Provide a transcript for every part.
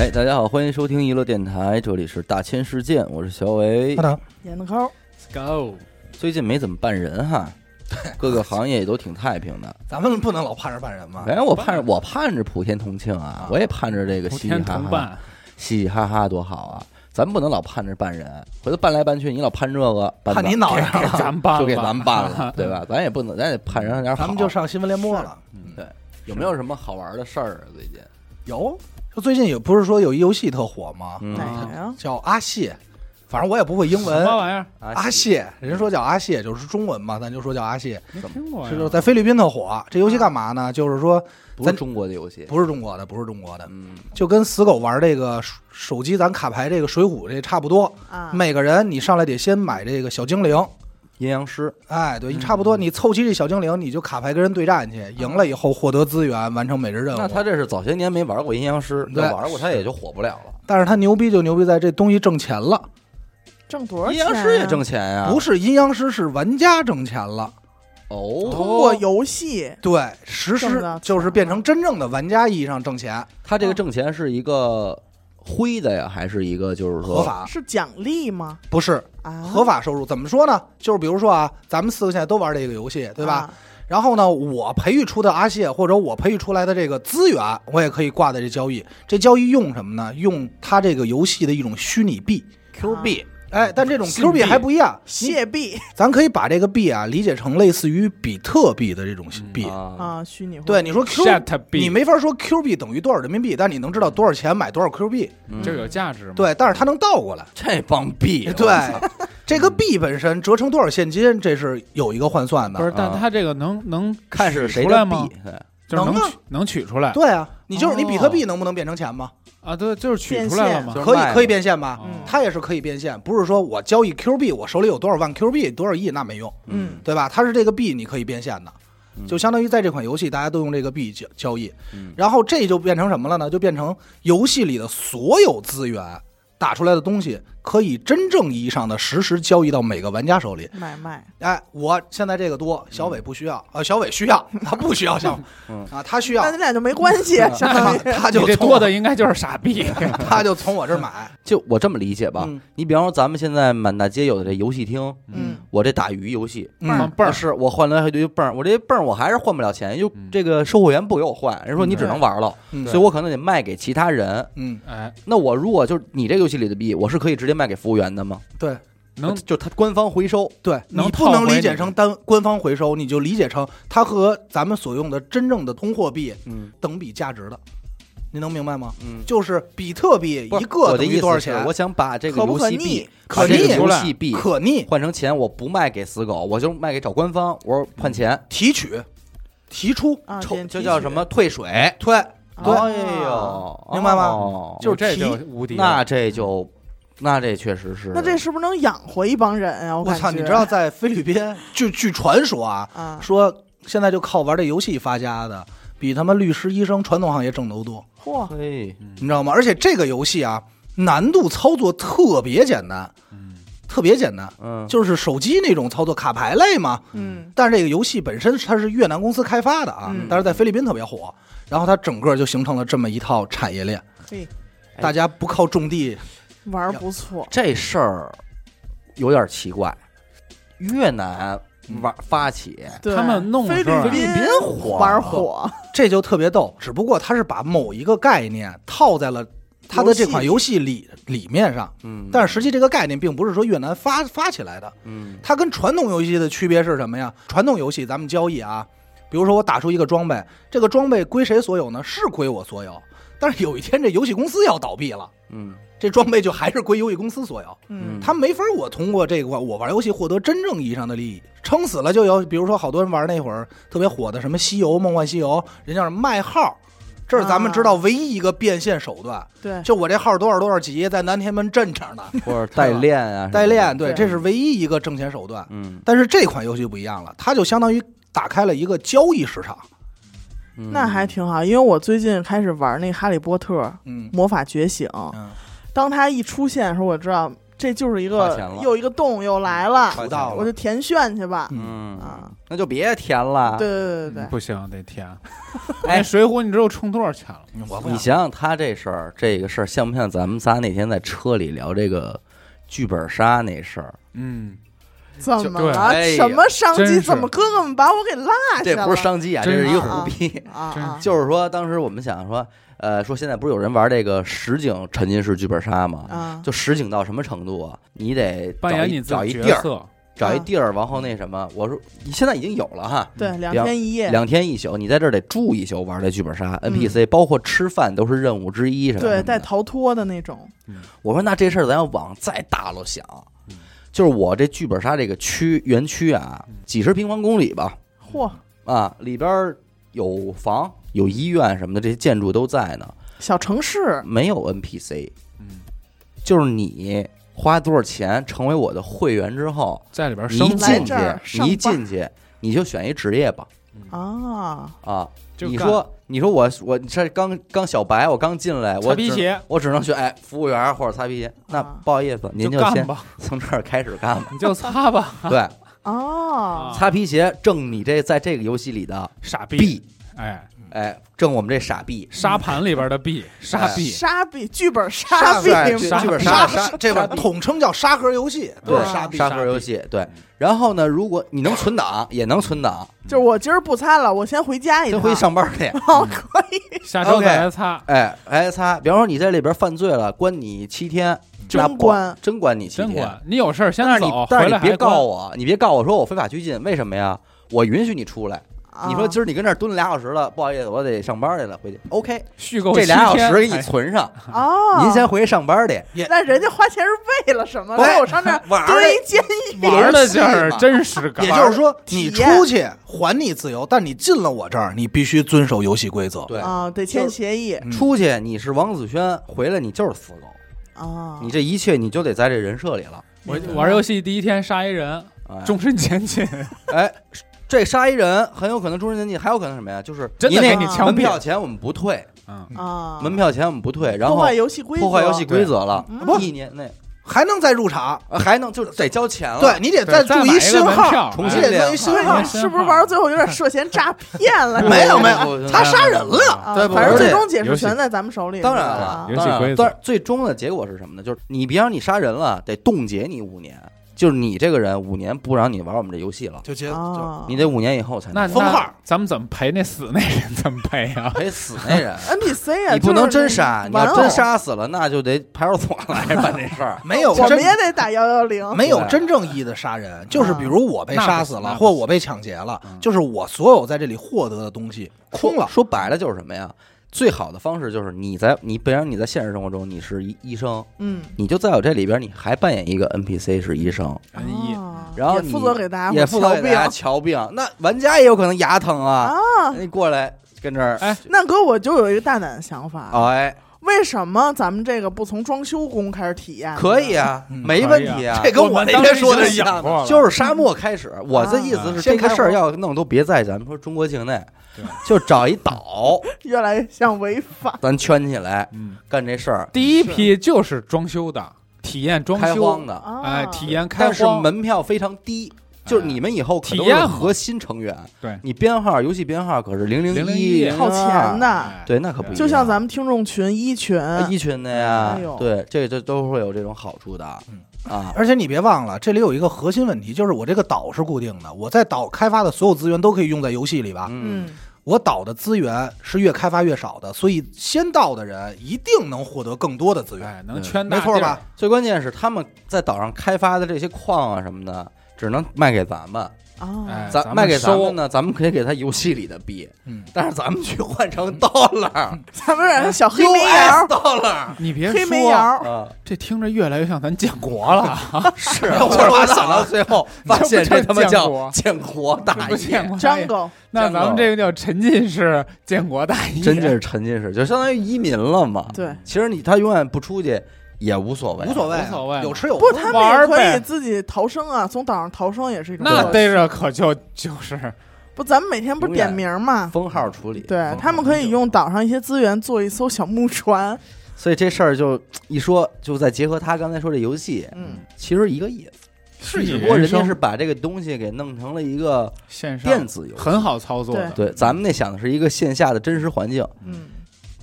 哎，大家好，欢迎收听娱乐电台，这里是大千世界，我是小伟好。的，演的抠，Go，最近没怎么办人哈，各个行业也都挺太平的。咱们不能老盼着办人嘛。哎，我盼着我盼着普天同庆啊，我也盼着这个嘻嘻哈哈，嘻嘻哈哈多好啊！咱们不能老盼着办人，回头办来办去，你老盼这个，盼你脑袋上了，咱们办，就给咱们办了，对吧？咱也不能，咱也盼人点好。咱们就上新闻联播了。对，有没有什么好玩的事儿啊？最近？有，就最近也不是说有一游戏特火吗？嗯哪个呀？叫阿谢，反正我也不会英文。什么玩意儿？阿谢，人说叫阿谢，就是中文嘛，咱就说叫阿谢。没听过呀是就是在菲律宾特火。这游戏干嘛呢？就是说不是中国的游戏，不是中国的，不是中国的，嗯，就跟死狗玩这个手手机咱卡牌这个水浒这差不多。啊，每个人你上来得先买这个小精灵，阴阳师，哎，对你差不多，你凑齐这小精灵，你就卡牌跟人对战去，赢了以后获得资源，完成每日任务。那他这是早些年没玩过阴阳师，对要玩过他也就火不了了。但是他牛逼就牛逼在这东西挣钱了，挣多少阴钱阴？阳师也挣钱呀？不是阴阳师是玩家挣钱了。哦，通过游戏对，实施就是变成真正的玩家意义上挣钱，他这个挣钱是一个灰的呀，还是一个就是说合？法是奖励吗？不是啊，合法收入。怎么说呢？就是比如说啊，咱们四个现在都玩这个游戏，对吧？啊？然后呢，我培育出的阿谢或者我培育出来的这个资源，我也可以挂在这交易。这交易用什么呢？用它这个游戏的一种虚拟币。Q 币哎，但这种 Q 币币还不一样，你谢币咱可以把这个币啊理解成类似于比特币的这种币。啊，啊，虚拟货对，你说 Q，币，你没法说 Q 币等于多少人民币，但你能知道多少钱买多少 Q 币。嗯这有价值吗？对，但是它能倒过来。这帮币，对，这个币本身折成多少现金，这是有一个换算的。不是，但它这个能能看是谁的币？？对能啊就是能取能取出来对啊，你就是你比特哦币能不能变成钱吗？啊？对，就是取出来了吗就？是卖可以可以变现吧？嗯它也是可以变现，不是说我交易 Q 币，我手里有多少万 Q 币，多少亿那没用，嗯，对吧？它是这个币你可以变现的，嗯就相当于在这款游戏大家都用这个币交交易，嗯然后这就变成什么了呢？就变成游戏里的所有资源打出来的东西，可以真正意义上的实时交易到每个玩家手里。买卖哎，我现在这个多，小伟不需要，呃，小伟需要，他不需要小，嗯啊，他需要那，咱俩就没关系，相当于他就这多的应该就是傻逼。他就从我这儿买，就我这么理解吧嗯。你比方说咱们现在满大街有的这游戏厅，嗯，我这打鱼游戏，嗯放泵儿是我换来一堆泵，我这泵我还是换不了钱，就嗯这个售货员不给我换，人说你只能玩了，嗯所以我可能得卖给其他人。嗯，哎，那我如果就是你这个游戏里的币，我是可以直接卖给服务员的吗？对能就他官方回收。对，能你不能理解成单官方回收，你就理解成它和咱们所用的真正的通货币嗯等比价值的，你能明白吗？嗯，就是比特币一个等我的意思于多少钱？是我想把这个游戏币逆？可把这个逆游戏币可逆换成钱，我不卖给死狗，我就卖给找官方，我说换钱，提取、提出、啊，抽就叫什么退水。退，对啊哎呦，明白吗哦就是这提就无敌。那这就，那这确实是。那这是不是能养活一帮人啊？我我操！你知道在菲律宾，据据传说啊，啊？说现在就靠玩这游戏发家的，比他妈律师、医生、传统行业挣得都多，嚯，嘿，你知道吗？而且这个游戏啊，难度操作特别简单，嗯，特别简单，嗯，就是手机那种操作卡牌类嘛。嗯，但是这个游戏本身它是越南公司开发的啊，嗯。但是在菲律宾特别火，然后它整个就形成了这么一套产业链，嘿，哎。大家不靠种地，玩不错，这事儿有点奇怪。越南玩发起，对。他们弄菲律宾火玩火，这就特别逗。只不过他是把某一个概念套在了它的这款游戏里里面上，嗯，但是实际这个概念并不是说越南发发起来的，嗯它跟传统游戏的区别是什么呀？传统游戏咱们交易啊，比如说我打出一个装备，这个装备归谁所有呢？是归我所有。但是有一天这游戏公司要倒闭了，嗯这装备就还是归游戏公司所有，嗯，他没法我通过这个我玩游戏获得真正意义上的利益。撑死了就有，比如说好多人玩那会儿特别火的什么西游、梦幻西游，人家是卖号。这是咱们知道唯一一个变现手段，对，就我这号多少多少级，在南天门镇着呢，或者代练啊，代练，对，这是唯一一个挣钱手段。嗯，但是这款游戏不一样了，它就相当于打开了一个交易市场。嗯。那还挺好，因为我最近开始玩那个《哈利波特：嗯。魔法觉醒》，嗯。当它一出现的时候，我知道这就是一个花钱了又一个洞又来了，我就填炫去吧。嗯啊，那就别填了。对对对对不行，得填。哎哎，水浒你知道充多少钱了？我不你想想他这事儿，这个事儿像不像咱们仨那天在车里聊这个剧本杀那事儿？嗯，怎么了？哎呀什么商机？是怎么哥哥们把我给落下了？这不是商机啊，这真是一个是胡逼。啊啊！就是说，当时我们想说，呃，说现在不是有人玩这个实景沉浸式剧本杀吗？啊，就实景到什么程度啊？你得扮找一演你找一地儿，找一地儿，然后那什么，我说你现在已经有了哈，对，两两天一夜，两天一宿，你在这儿得住一宿玩这剧本杀，NPC 包括吃饭都是任务之一，什么对，带逃脱的那种。我说那这事儿咱要往再大了想嗯，就是我这剧本杀这个区园区啊嗯，几十平方公里吧，嚯，啊，里边有房、有医院什么的，这些建筑都在呢，小城市。没有 NPC，嗯，就是你花多少钱成为我的会员之后，在里边你一进去，你一进去你就选一职业吧，啊，啊，你说你说我我这刚刚小白，我刚进来，我皮鞋。我只能选哎服务员或者擦皮鞋，那啊。不好意思，您就先，从这儿开始干吧。你就擦吧，对，哦，擦皮鞋挣你这在这个游戏里的傻逼，币，哎，哎，挣我们这傻币。沙盘里边的币，沙币，沙币剧本沙沙币对剧本沙杀这个统称叫沙盒游戏，都对是沙币。沙盒游戏，对。然后呢，如果你能存档，也能存档，就是我今儿不擦了，我先回家一趟。先回去上班去。哦，可以，下周再来擦，哎，来擦。比方说你在里边犯罪了，关你七天，真关真关你七天。你有事儿先但是你走，但是你别告我，你别告我说我非法拘禁，为什么呀？我允许你出来。你说啊今儿你跟这儿蹲了俩小时了，不好意思，我得上班去了，回去。OK，续购这俩小时给你哎存上，哦，您先回去上班去。那人家花钱是为了什么？喂让我上这儿 玩儿蹲一监狱玩的劲游儿真实感也，就是说，你出去还你自由，但你进了我这儿，你必须遵守游戏规则。对，啊，得签协议嗯出去你是王子轩，回来你就是死狗，啊。你这一切你就得在这人设里了。我玩游戏第一天杀一人，哎终身监禁，哎，这杀一人很有可能终身监禁，还有可能什么呀？就是你那真的给你枪门票钱我们不退，嗯，啊，门票钱我们不退，然后破坏游戏规则，破坏游戏规则了一年内。还能再入场。呃还能就是得交钱了。对你得再注一信号，重你得新练对，做一信号。是不是？玩到最后有点涉嫌诈骗了？没有没有。有他杀人了。啊对不反正最终解释权在咱们手里。当然了啊游戏规则。但是最终的结果是什么呢？就是你别让你杀人了，得冻结你五年，就是你这个人五年不让你玩我们这游戏了，就结就啊，你得五年以后才那能封号咱们怎么赔那死那人？怎么赔啊？赔死那人。NPC 啊，你不能真杀，你要真，杀死了，那就得派出所来办这事儿。没有真我们也得打幺幺零。没有真正意义的杀人，就是比如我被杀死了，那不行或我被抢劫了嗯，就是我所有在这里获得的东西空了。说白了就是什么呀？最好的方式就是你在你，比方你在现实生活中你是医医生，嗯，你就在我这里边你还扮演一个 NPC 是医生，人一啊然后你也负责给大家也负责给大家瞧病。那玩家也有可能牙疼啊，啊。你过来跟这儿，哎。那哥，我就有一个大胆的想法，哎，为什么咱们这个不从装修工开始体验？可以啊，嗯没问题啊。这跟我那天说的一样就是沙漠开始，我的意思是这个事儿要弄都别在咱们说中国境内。对，就找一岛，越来越像违法。咱圈起来嗯，干这事儿，第一批就是装修的，体验装修。开荒，的，啊。哎，体验开但是荒，门票非常低。就是你们以后可都是体验嘛核心成员，对。你编号游戏编号可是零零001靠钱，的，哎。对，那可不一样。就像咱们听众群一群，啊一群的呀。哎呦，对，这这都会有这种好处的啊。而且你别忘了，这里有一个核心问题，就是我这个岛是固定的，我在岛开发的所有资源都可以用在游戏里吧？嗯，嗯，我岛的资源是越开发越少的，所以先到的人一定能获得更多的资源。哎，能圈没错吧？？最关键是他们在岛上开发的这些矿啊什么的，只能卖给咱们，啊哎，咱卖给咱收们呢，咱们可以给他游戏里的币，嗯，但是咱们去换成 dollar、咱们让人小黑煤窑，dollar 你别黑煤说，窑，啊，这听着越来越像咱建国了，是，我他妈想到最后 发现这他妈叫叫建国大业，国大业 Jungle 那咱们这个叫沉浸式建国大业，真是沉浸式，就相当于移民了嘛。对，其实你他永远不出去也无所谓，无所谓啊，无所谓有吃有不，喝。他们也可玩儿呗以自己逃生啊，从岛上逃生也是一种那逮着可就就是 不，咱们每天不是点名吗？封号处理。对他们可以用岛上一些资源做一艘小木船，所以这事儿就一说，就再结合他刚才说这游戏，嗯，其实一个意思，只不过人家是把这个东西给弄成了一个线上电子游戏，很好操作的，对，咱们那想的是一个线下的真实环境。嗯，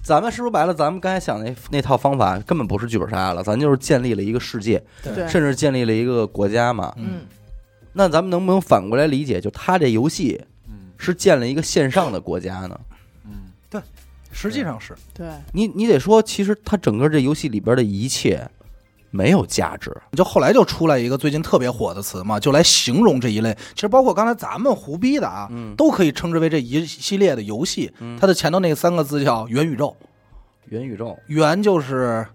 咱们说白了，咱们刚才想那那套方法根本不是剧本杀了，咱就是建立了一个世界，对，甚至建立了一个国家嘛。嗯，那咱们能不能反过来理解，就他这游戏嗯是建了一个线上的国家呢？嗯，实际上是对，你你得说，其实他整个这游戏里边的一切没有价值。就后来就出来一个最近特别火的词嘛，就来形容这一类。其实包括刚才咱们胡逼的啊，嗯，都可以称之为这一系列的游戏。嗯它的前头那三个字叫元宇宙，元宇宙，元就是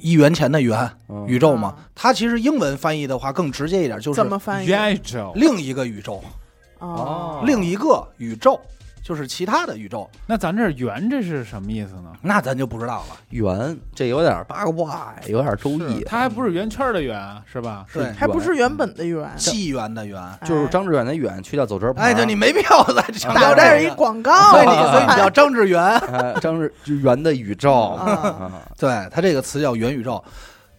一元钱的元，嗯宇宙嘛啊。它其实英文翻译的话更直接一点，就是怎么翻译？元宇宙。另一个宇宙，哦，另一个宇宙就是其他的宇宙。那咱这“圆”这是什么意思呢？那咱就不知道了。圆，这有点八卦，有点周易，它还不是圆圈的圆，是吧？对还不是原本的圆，纪元的元。就是张志远的远去掉走之旁。哎，对你没必要再强调打这是一。广告，所以你所以你叫张志远，哎，张志就圆的宇宙对它这个词叫元宇宙。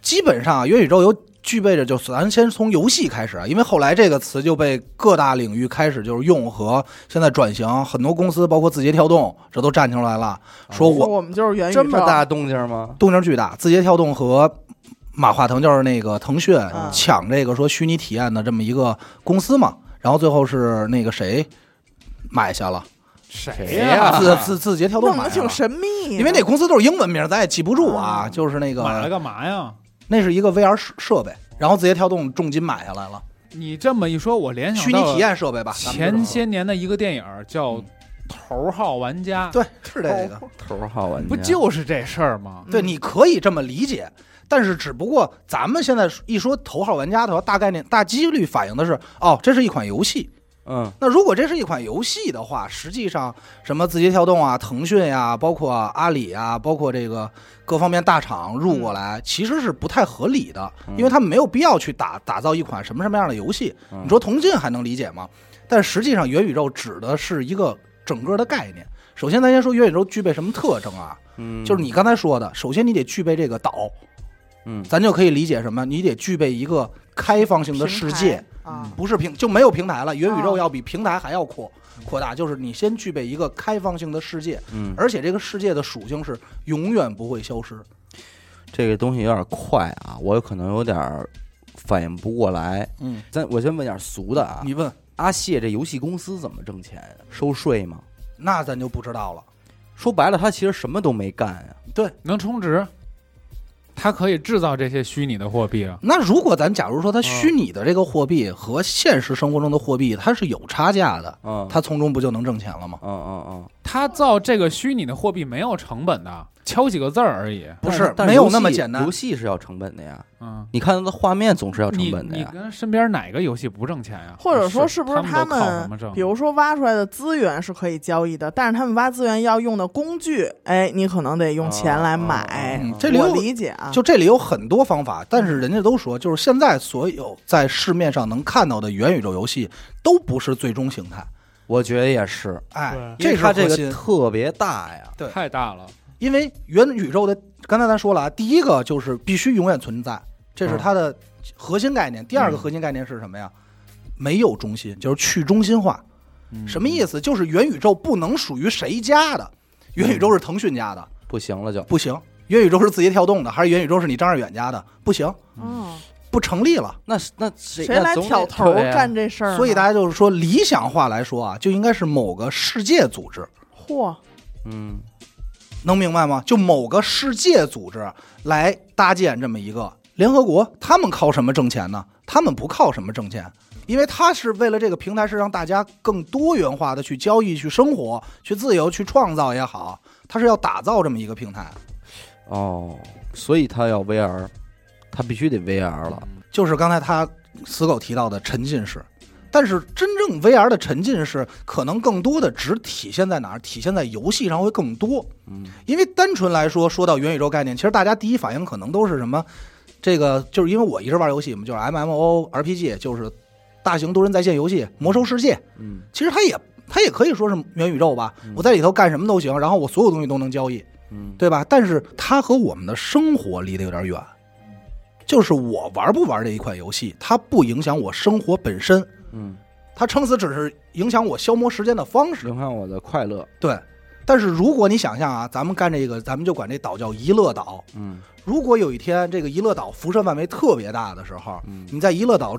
基本上啊元宇宙有具备着，就是咱先从游戏开始啊，因为后来这个词就被各大领域开始就是用和现在转型，很多公司包括字节跳动这都站出来了，说我们就是元宇宙，这么大动静吗？动静巨大，字节跳动和马化腾就是那个腾讯嗯抢这个说虚拟体验的这么一个公司嘛，然后最后是那个谁买下了，谁谁呀字字字节跳动弄得挺。神秘的，因为那公司都是英文名，咱也记不住啊。啊就是那个，买了干嘛呀？那是一个 VR 设设备，然后字节跳动重金买下来了，你这么一说，我联想虚拟体验设备吧。前些年的一个电影叫《嗯头号玩家》，对是这个，头号玩家不就是这事儿吗？对，你可以这么理解。但是，只不过咱们现在一说头号玩家的话，大概念、大几率反映的是，哦，这是一款游戏。嗯那如果这是一款游戏的话，实际上什么字节跳动啊、腾讯呀、包括阿里啊，包括这个各方面大厂入过来，其实是不太合理的，因为他们没有必要去打打造一款什么什么样的游戏。嗯你说同进还能理解吗？但实际上，元宇宙指的是一个整个的概念。首先，咱先说元宇宙具备什么特征啊？嗯，就是你刚才说的，首先你得具备这个岛，嗯咱就可以理解什么？你得具备一个开放性的世界，啊，不是平就没有平台了。元宇宙哦要比平台还要扩扩大，就是你先具备一个开放性的世界，嗯，而且这个世界的属性是永远不会消失。这个东西有点快啊，我有可能有点反应不过来。嗯，咱我先问点俗的啊，你问，阿谢这游戏公司怎么挣钱？收税吗？那咱就不知道了。说白了，他其实什么都没干呀。对，能充值，它可以制造这些虚拟的货币啊。那如果咱假如说嗯它虚拟的这个货币和现实生活中的货币它是有差价的，嗯，它从中不就能挣钱了吗？嗯嗯嗯，它造这个虚拟的货币没有成本的，敲几个字儿而已。不是没有那么简单游戏是要成本的呀。嗯，你看它的画面总是要成本的呀。你跟身边哪个游戏不挣钱呀？或者说是不是他他们？比如说挖出来的资源是可以交易的，但是他们挖资源要用的工具，哎，你可能得用钱来买。嗯这里我理解啊，就这里有很多方法，但是人家都说，就是现在所有在市面上能看到的元宇宙游戏都不是最终形态。我觉得也是，哎，这是它这个。特别大呀。对太大了。因为元宇宙的，刚才咱说了啊，第一个就是必须永远存在，这是它的核心概念。第二个核心概念是什么呀？没有中心，就是去中心化。嗯。什么意思？就是元宇宙不能属于谁家的，元宇宙是腾讯家的，不行了就，不行；元宇宙是字节跳动的，还是元宇宙是你张二远家的，不行，哦，不成立了。那那谁谁来挑头干这事儿呢？所以大家就是说，理想化来说啊，就应该是某个世界组织，嚯，嗯能明白吗？就某个世界组织来搭建这么一个联合国，他们靠什么挣钱呢？他们不靠什么挣钱，因为他是为了这个平台是让大家更多元化的去交易、去生活、去自由、去创造也好，他是要打造这么一个平台。哦，所以他要 VR，他必须得 VR 了。就是刚才他死狗提到的沉浸式，但是真正 VR 的沉浸式，可能更多的只体现在哪儿？体现在游戏上会更多。嗯因为单纯来说，说到元宇宙概念，其实大家第一反应可能都是什么？这个就是因为我一直玩游戏嘛，就是 MMO RPG，就是大型多人在线游戏《魔兽世界》。嗯其实它也它也可以说是元宇宙吧嗯。我在里头干什么都行，然后我所有东西都能交易。嗯，对吧？但是它和我们的生活离得有点远，就是我玩不玩这一款游戏，它不影响我生活本身，嗯，它撑死只是影响我消磨时间的方式。影响我的快乐，对，但是如果你想象啊，咱们干这个，咱们就管这岛叫娱乐岛。嗯。如果有一天这个娱乐岛辐射范围特别大的时候，嗯。你在娱乐岛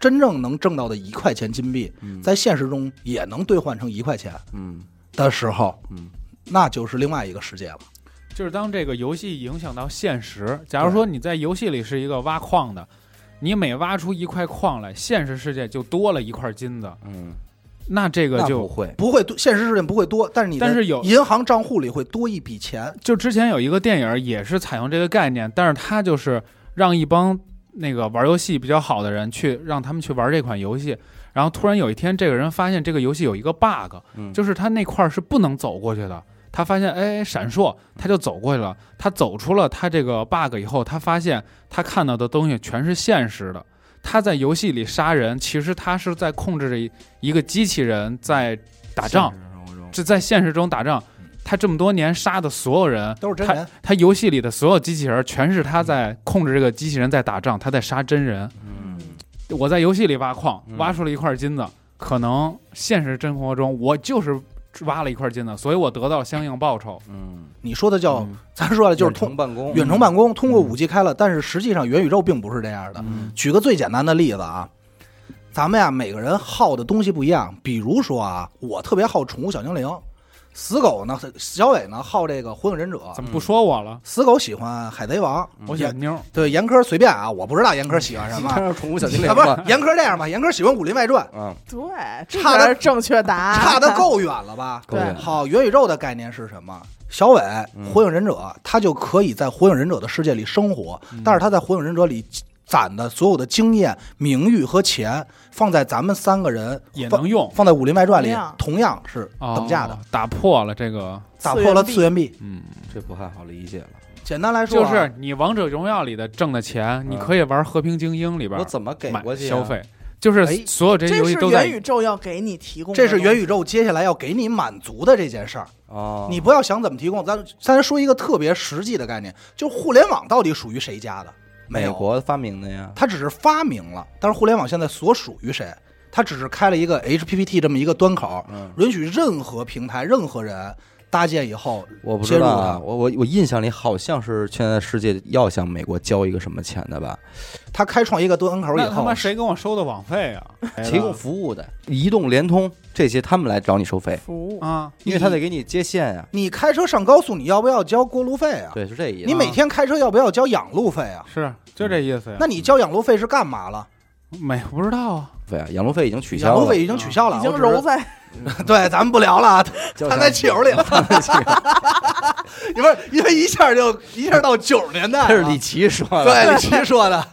真正能挣到的一块钱金币，嗯，在现实中也能兑换成一块钱嗯。的时候，嗯。那就是另外一个世界了。就是当这个游戏影响到现实，假如说你在游戏里是一个挖矿的，你每挖出一块矿来，现实世界就多了一块金子，嗯，那这个就不就会，不会多，现实世界不会多，但是你但是有银行账户里会多一笔钱。就之前有一个电影也是采用这个概念，但是它就是让一帮那个玩游戏比较好的人去让他们去玩这款游戏，然后突然有一天这个人发现这个游戏有一个 bug，嗯，就是他那块是不能走过去的。他发现，哎，闪烁，他就走过去了。他走出了他这个 bug 以后，他发现他看到的东西全是现实的。他在游戏里杀人，其实他是在控制着一个机器人在打仗，这在现实中打仗。他这么多年杀的所有人，他都是真人，他游戏里的所有机器人全是他在控制这个机器人在打仗，他在杀真人。嗯我在游戏里挖矿嗯，挖出了一块金子，可能现实生活中我就是挖了一块金子，所以我得到相应报酬。嗯，你说的叫，嗯。咱说的就是远程通办公，远程办公，通过五 G 开了，但是实际上元宇宙并不是这样的。嗯。举个最简单的例子啊，咱们呀每个人好的东西不一样，比如说啊，我特别好宠物小精灵，死狗呢，小伟呢好这个火影忍者，怎么不说我了？死狗喜欢海贼王，我喜欢妞，对严科随便啊，我不知道严科喜欢什么。宠物小精灵啊，不是，严科这样吧，严科喜欢《武林外传嗯，对，差的正确答》，案。差的够远了吧？对好，元宇宙的概念是什么？小伟嗯火影忍者，他就可以在火影忍者的世界里生活，嗯但是他在火影忍者里攒的所有的经验、名誉和钱，放在咱们三个人放也能用，放在《武林外传》里同样，是等价的哦，打破了这个，打破了次元壁。嗯，这不太好理解了，简单来说啊，就是你王者荣耀里的挣的钱，你可以玩和平精英里边我怎么给过去啊消？费，就是哎所有这些这是游戏都在元宇宙要给你提供这，是元宇宙接下来要给你满足的这件事儿。哦，你不要想怎么提供，咱咱说一个特别实际的概念，就是互联网到底属于谁家的？美国发明的呀，它只是发明了，但是互联网现在所属于谁？它只是开了一个 HPPT 这么一个端口，嗯，允许任何平台、任何人搭建以后，我不知道啊，我我我印象里好像是现在世界要向美国交一个什么钱的吧，他开创一个端口以后那他妈，谁跟我收的网费啊？提供服务的，移动、联通这些他们来找你收费，服务。啊，因为他得给你接线呀。你开车上高速，你要不要交过路费啊？对，是这意思。你每天开车要不要交养路费啊？是就这意思呀。那你交养路费是干嘛了？没不知道啊，对啊，养路费已经取消了，养路费已经取消了，已经是揉在 对，咱们不聊了啊，他在酒里了。你不是因为一下就一下到九十年代这是李琦说的，对李琦说的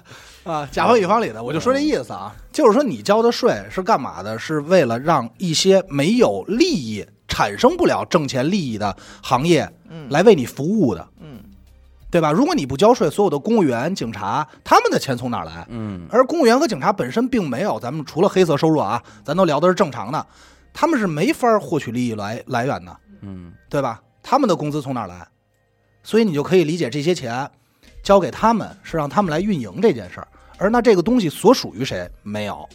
啊，甲方乙方里的，我就说这意思啊，就是说你交的税是干嘛的？是为了让一些没有利益、产生不了挣钱利益的行业嗯来为你服务的，嗯，对吧？如果你不交税，所有的公务员、警察他们的钱从哪儿来？嗯而公务员和警察本身并没有，咱们除了黑色收入啊，咱都聊的是正常的，他们是没法获取利益来来源的，嗯对吧？他们的工资从哪儿来？所以你就可以理解这些钱交给他们是让他们来运营这件事儿，而那这个东西所属于谁？没有。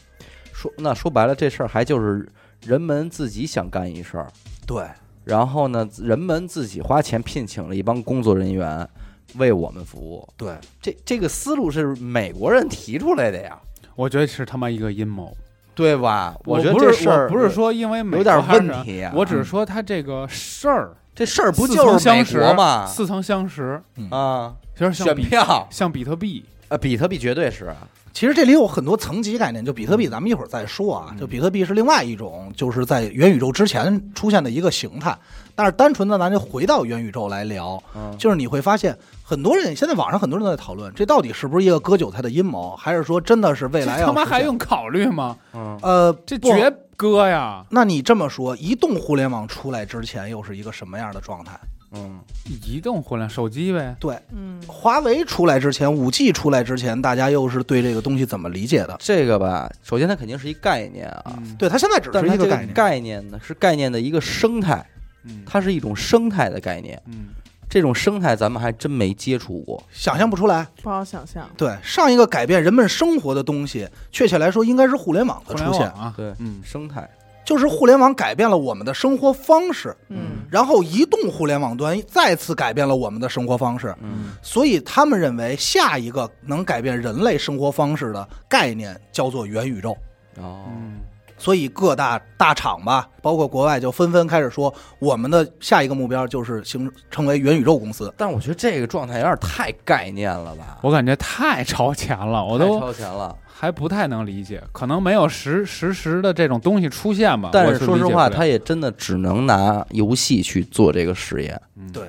说那说白了，这事儿还就是人们自己想干一事儿，对，然后呢，人们自己花钱聘请了一帮工作人员为我们服务。对，这这个思路是美国人提出来的呀，我觉得是他妈一个阴谋。对吧？我觉得这事儿不是说因为美有点问题呀、我只是说他这个事儿这事儿不就是相识国吗？似曾相识，啊，选其实像比票，像比特币，呃，比特币绝对是啊，其实这里有很多层级概念，就比特币，咱们一会儿再说啊。嗯就比特币是另外一种，就是在元宇宙之前出现的一个形态。但是单纯的咱就回到元宇宙来聊，嗯，就是你会发现，很多人现在网上很多人都在讨论，这到底是不是一个割韭菜的阴谋，还是说真的是未来要他妈还用考虑吗？嗯，呃，这绝割呀！那你这么说，移动互联网出来之前又是一个什么样的状态？嗯，移动互联手机呗，对，嗯，华为出来之前，五 G 出来之前，大家又是对这个东西怎么理解的？这个吧，首先它肯定是一概念啊，嗯对，它现在只是一个概念。概念呢是概念的一个生态，嗯它是一种生态的概念。嗯这种生态咱们还真没接触过。想象不出来。不好想象。对，上一个改变人们生活的东西，确切来说应该是互联网的出现，啊，对，嗯，生态，就是互联网改变了我们的生活方式，嗯，然后移动互联网端再次改变了我们的生活方式。嗯所以他们认为下一个能改变人类生活方式的概念叫做元宇宙。哦，嗯，所以各大大厂吧，包括国外就纷纷开始说，我们的下一个目标就是形成为元宇宙公司。但我觉得这个状态有点太概念了吧，我感觉太超前了，我都超前了。还不太能理解，可能没有实实时的这种东西出现吧。但是说实话，他也真的只能拿游戏去做这个实验，嗯对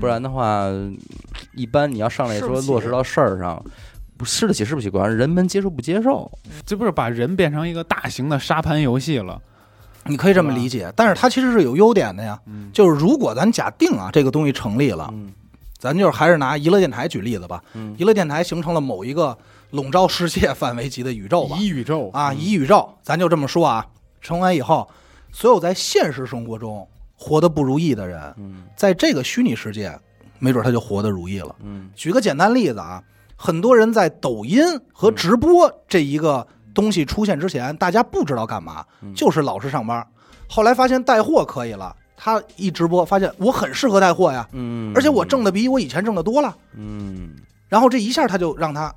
不然的话，一般你要上来说落实到事儿上，不吃得起吃不起，管人们接受不接受。这不是把人变成一个大型的沙盘游戏了？你可以这么理解，但是它其实是有优点的呀。嗯，就是如果咱假定啊这个东西成立了，嗯咱就是还是拿娱乐电台举例子吧。嗯娱乐电台形成了某一个笼罩世界范围级的宇宙吧，一宇宙啊，以宇宙，咱就这么说啊。成完以后，所有在现实生活中活得不如意的人，嗯在这个虚拟世界，没准他就活得如意了。嗯举个简单例子啊，很多人在抖音和直播这一个东西出现之前，大家不知道干嘛，嗯就是老实上班。后来发现带货可以了，他一直播，发现我很适合带货呀，嗯，而且我挣的比我以前挣的多了。嗯然后这一下他就让他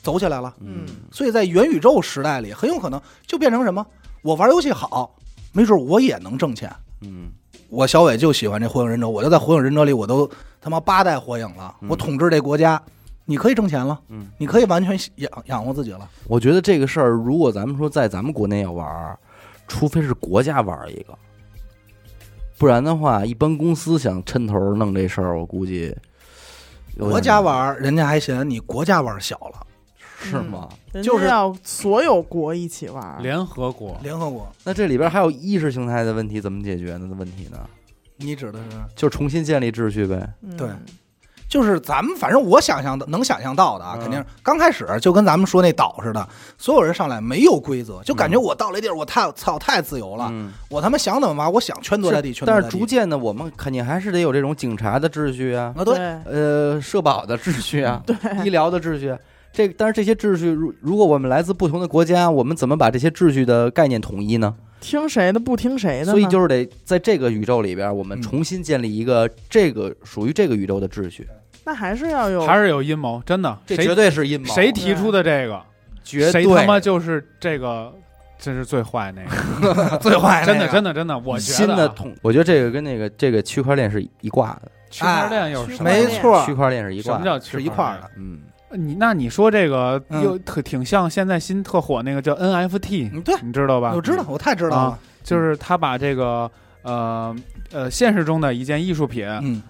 走起来了。嗯所以在元宇宙时代里，很有可能就变成什么？我玩游戏好，没准我也能挣钱。嗯我小伟就喜欢这火影忍者，我就在火影忍者里，我都他妈八代火影了，嗯我统治这国家，你可以挣钱了，嗯，你可以完全养养活自己了。我觉得这个事儿，如果咱们说在咱们国内要玩儿，除非是国家玩儿一个，不然的话，一般公司想抻头弄这事儿，我估计国家玩，人家还嫌你国家玩小了，是吗？人就是要所有国一起玩儿，联合国，联合国，那这里边还有意识形态的问题，怎么解决呢？的问题呢？你指的是？就重新建立秩序呗。嗯对就是咱们反正我想象的能想象到的啊，嗯肯定是刚开始就跟咱们说那岛似的，所有人上来没有规则，就感觉我到了一地儿，我太操太自由了，嗯，我他妈想怎么玩，我想圈多大地圈多但。是逐渐的，我们肯定还是得有这种警察的秩序啊，啊，对，对呃，社保的秩序啊，对，医疗的秩序。这但是这些秩序，如如果我们来自不同的国家，我们怎么把这些秩序的概念统一呢？听谁的不听谁的，所以就是得在这个宇宙里边，我们嗯。重新建立一个这个属于这个宇宙的秩序。那还是要有还是有阴谋，真的，这绝谁对是阴谋，谁提出的这个，绝对。谁他妈就是这个，这是最坏那个，最坏真的真的的真的，我觉得新的统，我觉得这个跟那个这个区块链是一挂的，区块链又是什么没错。区块链是一什么挂的，是一叫区块链？块的。嗯，你那你说这个嗯又特挺像现在新特火那个叫 NFT，你知道吧？我知道，我太知道了。就是他把这个呃呃现实中的一件艺术品嗯，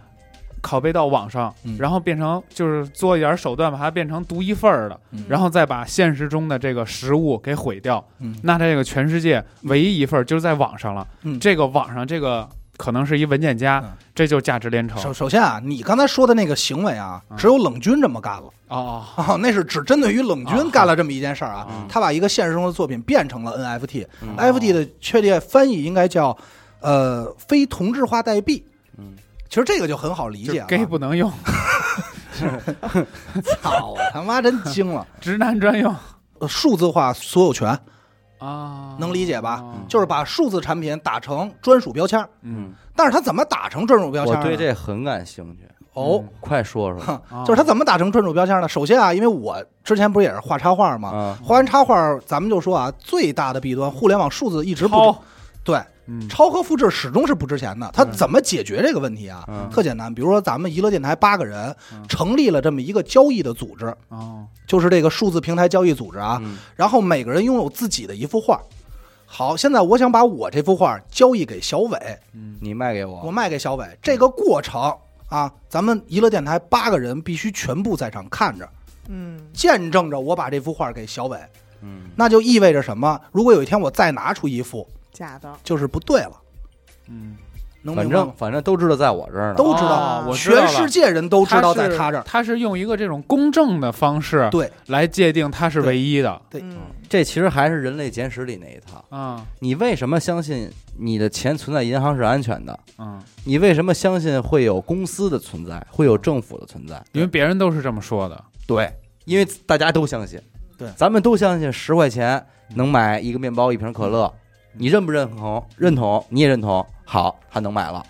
拷贝到网上，嗯然后变成就是做一点手段把它变成独一份儿的，嗯然后再把现实中的这个实物给毁掉。嗯那这个全世界唯一一份儿就是在网上了。嗯这个网上这个可能是一文件夹，嗯。这就价值连城。首首先啊，你刚才说的那个行为啊，嗯。只有冷军这么干了。哦那是只针对于冷军干了这么一件事儿啊嗯。他把一个现实中的作品变成了 NFT，嗯。NFT 的确切翻译应该叫呃非同质化代币。嗯，其实这个就很好理就解了。gay 不能用，操，我他妈真惊了！直男专用。呃数字化所有权啊，能理解吧？哦就是把数字产品打成专属标签儿，嗯。但是它怎么打成专属标签我？对这很感兴趣，哦，快说说。啊就是他怎么打成专属标签呢？首先啊，因为我之前不是也是画插画吗？啊，画完插画，咱们就说啊，最大的弊端，互联网数字一直不对，嗯抄和复制始终是不值钱的。它怎么解决这个问题啊？嗯特简单，比如说咱们娱乐电台八个人嗯成立了这么一个交易的组织，哦就是这个数字平台交易组织啊，嗯然后每个人拥有自己的一幅画。好，现在我想把我这幅画交易给小伟，嗯你卖给我我，卖给小伟。这个过程啊，咱们娱乐电台八个人必须全部在场看着，嗯见证着我把这幅画给小伟。嗯那就意味着什么？如果有一天我再拿出一幅，假的，就是不对了。嗯能明白吗？反正反正都知道在我这儿呢。都知道哦我知道了全世界人都知道在他这儿。他是用一个这种公正的方式对来界定他是唯一的对嗯这其实还是人类简史里那一套。啊你为什么相信你的钱存在银行是安全的？嗯，你为什么相信会有公司的存在，会有政府的存在？因为别人都是这么说的，对，因为大家都相信。对咱们都相信十块钱能买一个面包、一瓶可乐。你认不认同？认同，你也认同。好，他能买了。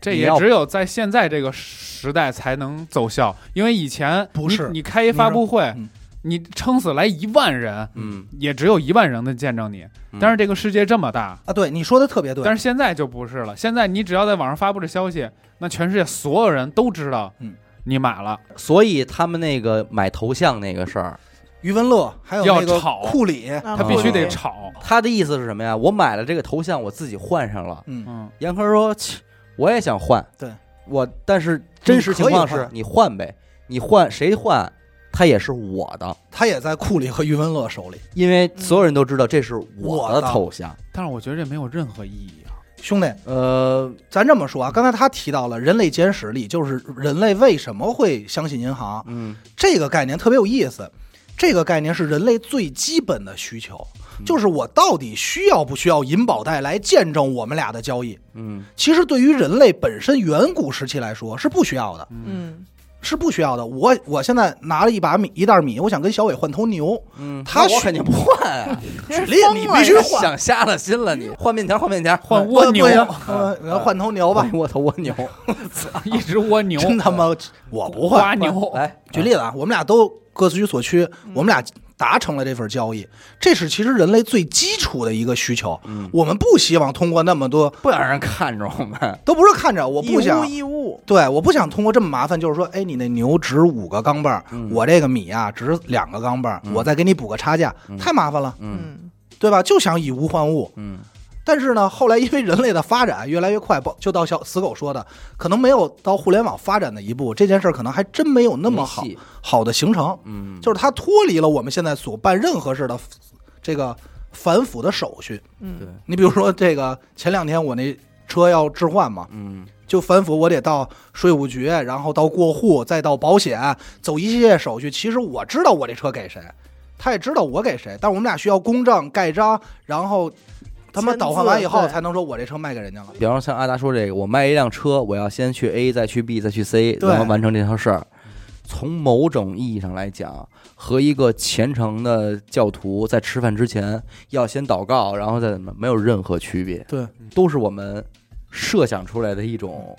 这也只有在现在这个时代才能奏效，因为以前不是你你开一发布会嗯，你撑死来一万人，嗯，也只有一万人能见证你。嗯但是这个世界这么大，啊，对你说的特别对。但是现在就不是了。现在你只要在网上发布这消息，那全世界所有人都知道，嗯，你买了，所以他们那个买头像那个事儿，余文乐还有那炒库里，啊他必须得炒。他的意思是什么呀？我买了这个头像，我自己换上了。嗯，嗯，严科说：“切我也想换。”对，我但是真实情况是你换呗，你换谁换，他也是我的，他也在库里和余文乐手里。因为所有人都知道这是我的我的头像。但是我觉得这没有任何意义啊。兄弟，呃，咱这么说啊，刚才他提到了《人类简史》里，就是人类为什么会相信银行嗯，这个概念特别有意思。这个概念是人类最基本的需求，嗯。就是我到底需要不需要银保带来见证我们俩的交易？嗯，其实对于人类本身远古时期来说是不需要的，嗯，是不需要的。我我现在拿了一把米一袋米，我想跟小伟换头牛，嗯，他需那我肯定不换啊！举例你必须换想瞎了心了你，换面条，换面条，换蜗牛。换头牛吧，我头蜗牛，一只蜗牛，真他妈我不换。蜗牛，来举例子啊，我们俩都各取所需，我们俩达成了这份交易，这是其实人类最基础的一个需求。嗯我们不希望通过那么多，不想让人看着我们。都不是看着，我不想，对，我不想通过这么麻烦，就是说，哎，你那牛值五个钢镚儿，嗯我这个米啊值两个钢镚儿，嗯我再给你补个差价，嗯太麻烦了，嗯嗯对吧？就想以物换物。嗯但是呢，后来因为人类的发展越来越快，不就到小死狗说的，可能没有到互联网发展的一步，这件事儿可能还真没有那么好好的形成。嗯，就是它脱离了我们现在所办任何事的这个反腐的手续。嗯对，你比如说这个前两天我那车要置换嘛，嗯就反腐，我得到税务局，然后到过户，再到保险，走一系列手续。其实我知道我这车给谁，他也知道我给谁，但是我们俩需要公证盖章，然后他们倒换完以后才能说我这车卖给人家了。比方说像阿达说这个，我卖一辆车，我要先去 A，再去 B，再去 C，对然后完成这条事儿。从某种意义上来讲，和一个虔诚的教徒在吃饭之前要先祷告，然后再怎么，没有任何区别，对，都是我们设想出来的一种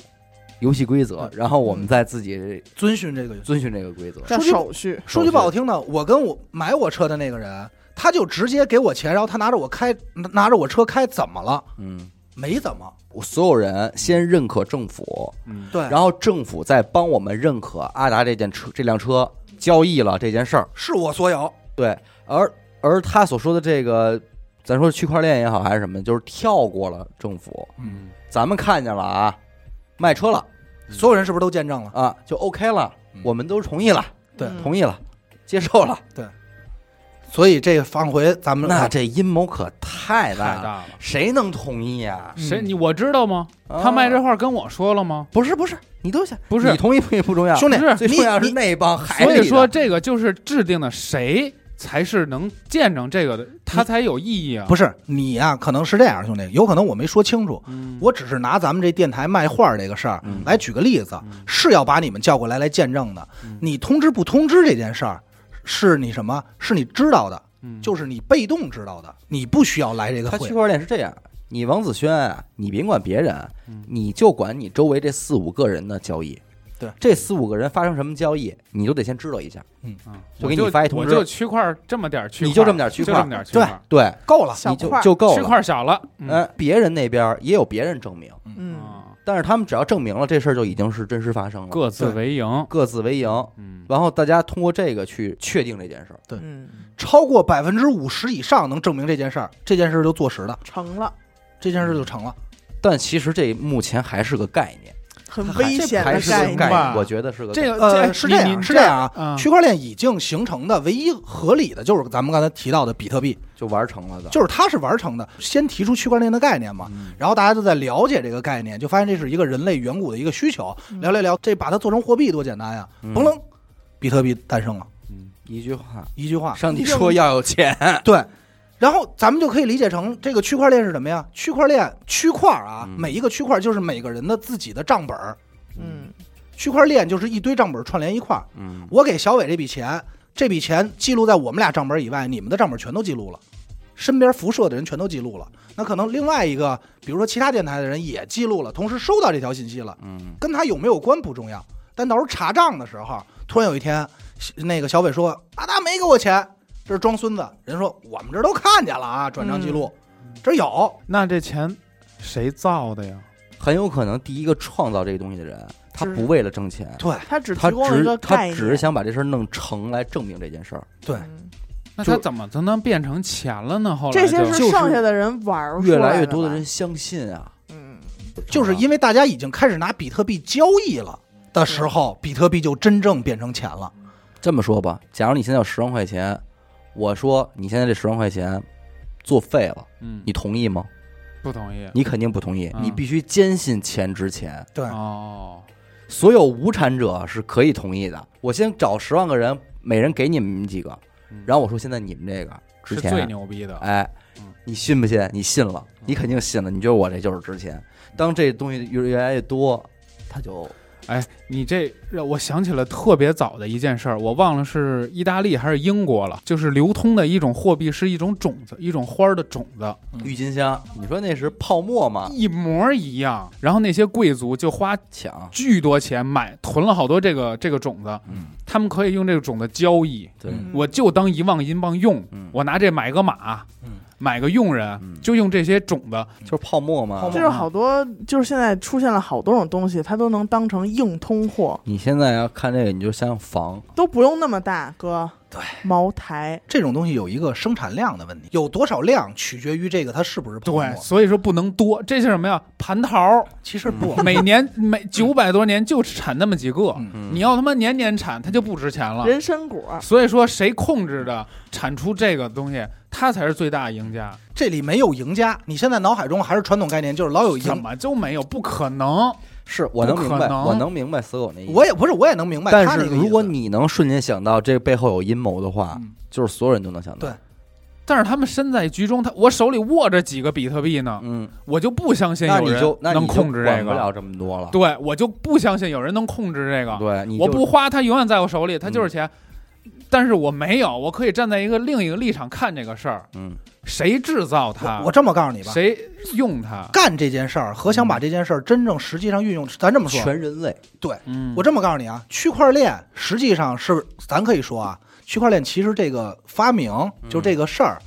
游戏规则，然后我们再自己遵循这个。遵循这个规则。叫说手续，说句不好听的，我跟我买我车的那个人，他就直接给我钱，然后他拿着我开，拿着我车开，怎么了？嗯，没怎么。我所有人先认可政府，嗯，对，然后政府再帮我们认可阿达这件车这辆车交易了这件事儿。是我所有。对，而而他所说的这个，咱说区块链也好还是什么，就是跳过了政府，嗯，咱们看见了啊，卖车了所有人是不是都见证了？啊，就 OK 了嗯，我们都同意了，对嗯同意了，接受了。所以这个放回咱们那这阴谋可太太大了，大了。谁能同意啊？嗯谁你我知道吗？啊他卖这话跟我说了吗？不是不是，你都想不是你同意不同意不重要，兄弟 最重要是那帮海所以说这个就是制定的谁才是能见证这个的，他才有意义啊。不是你呀、可能是这样，兄弟，有可能我没说清楚，嗯，我只是拿咱们这电台卖画这个事儿嗯来举个例子，嗯是要把你们叫过来来见证的。嗯你通知不通知这件事儿，是你什么？是你知道的，嗯就是你被动知道的，你不需要来这个会他区。块链是这样，你王子轩啊，你别管别人嗯，你就管你周围这四五个人的交易。对，这四五个人发生什么交易，你都得先知道一下。啊就给你发一通知我就区块这么点儿区块，你就这么点儿区块就这么点儿区块，对，够了，你就就够了。区块小了。嗯嗯，别人那边也有别人证明，嗯，啊但是他们只要证明了这事儿就已经是真实发生了，各自为营。各自为营，嗯，然后大家通过这个去确定这件事儿。对。嗯，超过百分之五十以上能证明这件事儿，这件事儿就坐实了，成了，这件事儿就成了。但其实这目前还是个概念，很危险还是的概念。个概吧念，我觉得是个这个呃，是这样，是这样啊。嗯区块链已经形成的唯一合理的就是咱们刚才提到的比特币，就玩成了的，就是它是玩成的。先提出区块链的概念嘛，嗯然后大家就在了解这个概念，就发现这是一个人类远古的一个需求。嗯聊聊聊，这把它做成货币多简单呀！嗯嘣楞，比特币诞生了，嗯一句话，一句话。上帝说要有钱，对，然后咱们就可以理解成这个区块链是什么呀？区块链区块啊，嗯。每一个区块就是每个人的自己的账本儿。嗯，区块链就是一堆账本串联一块儿。嗯，我给小伟这笔钱，这笔钱记录在我们俩账本以外，你们的账本全都记录了，身边辐射的人全都记录了。那可能另外一个，比如说其他电台的人也记录了，同时收到这条信息了，嗯，跟他有没有关不重要，但到时候查账的时候，突然有一天，那个小伟说阿达没给我钱，这是装孙子。人说我们这都看见了啊，转账记录，这有。那这钱谁造的呀？很有可能第一个创造这个东西的人，他不为了挣钱，对他只他只他，只是想把这事儿弄成来证明这件事儿。对，嗯那他怎么才能变成钱了呢？后来这些就是剩下的人玩儿越来越多的人，相信啊，嗯，就是因为大家已经开始拿比特币交易了的时候，比特币就真正变成钱了。这么说吧，假如你现在有十万块钱，我说你现在这十万块钱作废了，嗯，你同意吗？不同意你肯定不同意，嗯你必须坚信钱值钱。对，哦，所有无产者是可以同意的。我先找十万个人，每人给你们几个，嗯然后我说现在你们这个值是最钱，牛逼的。哎嗯，你信不信？你信了，你肯定信了，你觉得我这就是值钱。当这东西越越来越多，它就哎，你这让我想起了特别早的一件事儿，我忘了是意大利还是英国了，就是流通的一种货币是一种种子，一种花儿的种子，郁金香。你说那是泡沫吗？一模一样。然后那些贵族就花抢，巨多钱买囤了好多这个这个种子，嗯，他们可以用这个种子交易，对，嗯我就当一万英镑用，嗯我拿这买个马，嗯买个佣人，嗯就用这些种子。就是泡沫嘛。就是好多，就是现在出现了好多种东西，它都能当成硬通货，你现在要看这个，你就想想房，都不用那么大，哥。对，茅台，这种东西有一个生产量的问题，有多少量取决于这个它是不是泡沫。对，所以说不能多。这是什么呀？蟠桃，其实不，每年每九百多年就产那么几个，你要他妈年年产，它就不值钱了。人参果，所以说，谁控制的产出这个东西，它才是最大赢家。这里没有赢家。你现在脑海中还是传统概念，就是老有赢。怎么就没有？不可能！是我能明白，我能明白死狗那意思。我也不是，我也能明白但。是如果你能瞬间想到这背后有阴谋的话，嗯就是所有人都能想到。对但是他们身在局中，他我手里握着几个比特币呢，嗯，我就不相信有人能控制这个。了这么多了。对，我就不相信有人能控制这个。对，你我不花，它永远在我手里，它就是嗯钱。但是我没有，我可以站在一个另一个立场看这个事儿，嗯，谁制造它，我我这么告诉你吧，谁用它？干这件事儿和想把这件事儿真正实际上运用，咱这么说，全人类。对嗯，我这么告诉你啊，区块链实际上是咱可以说啊，区块链其实这个发明就这个事儿，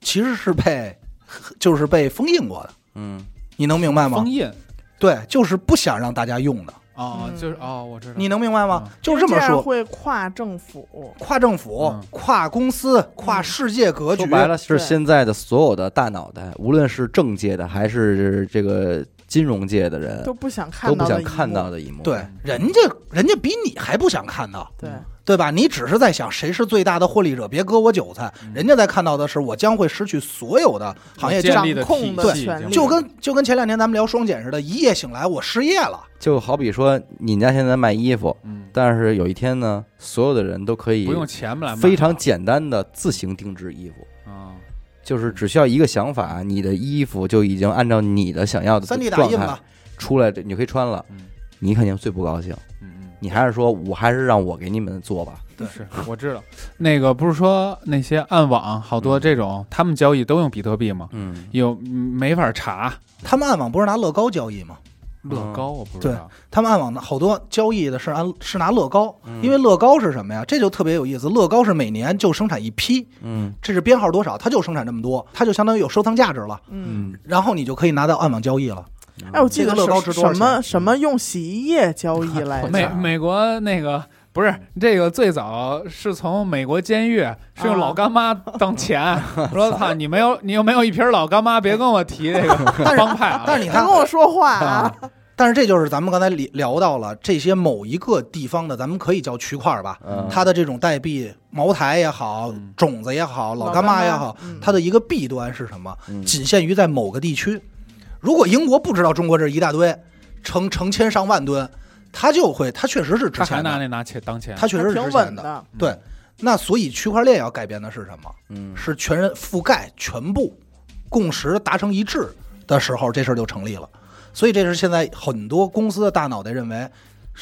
其实是被 就是被封印过的，嗯，你能明白吗？封？印。对，就是不想让大家用的，哦，嗯就是哦，我知道。你能明白吗？嗯就是这么说，样会跨政府，跨政府、嗯跨公司、跨世界格局说，白了是现在的所有的大脑袋，无论是政界的还是这个金融界的人，都不想看都不想看到。的一幕。对，人家人家比你还不想看到，对，对吧？你只是在想谁是最大的获利者，别割我韭菜。人家在看到的是我将会失去所有的行业掌控的体系权利就跟就跟前两天咱们聊双减似的，一夜醒来我失业了，就好比说你家现在卖衣服，嗯，但是有一天呢，所有的人都可以不用钱来非常简单的自行定制衣服，啊，就是只需要一个想法，你的衣服就已经按照你的想要的三 D 打印吧，出来，这你就可以穿了。嗯你肯定最不高兴。你还是说我还是让我给你们做吧？对是我知道，那个不是说那些暗网好多这种，他们交易都用比特币吗？嗯，有嗯没法查，他们暗网不是拿乐高交易吗？乐高我不知道，对他们暗网的好多交易的是按是拿乐高，嗯因为乐高是什么呀？这就特别有意思。乐高是每年就生产一批，嗯这是编号多少，它就生产这么多，它就相当于有收藏价值了。嗯，然后你就可以拿到暗网交易了。哎，我记得这个乐高值多少什什么什么用洗衣液交易来美着？美美国那个不是这个最早是从美国监狱是用啊老干妈当钱，说操你没有你又没有一瓶老干妈，别跟我提这个帮派啊！但是你看跟，我说话啊！但是这就是咱们刚才聊聊到了这些某一个地方的，咱们可以叫区块吧，嗯，它的这种代币，茅台也好嗯，种子也好，老老干妈也好嗯，它的一个弊端是什么？嗯仅限于在某个地区。如果英国不知道中国这一大堆，成成千上万吨，它就会，它确实是值他还钱的，拿那拿钱当钱，它确实是挺值钱的。的。对，那所以区块链要改变的是什么？嗯是全人覆盖全部，共识达成一致的时候，这事儿就成立了。所以这是现在很多公司的大脑袋认为，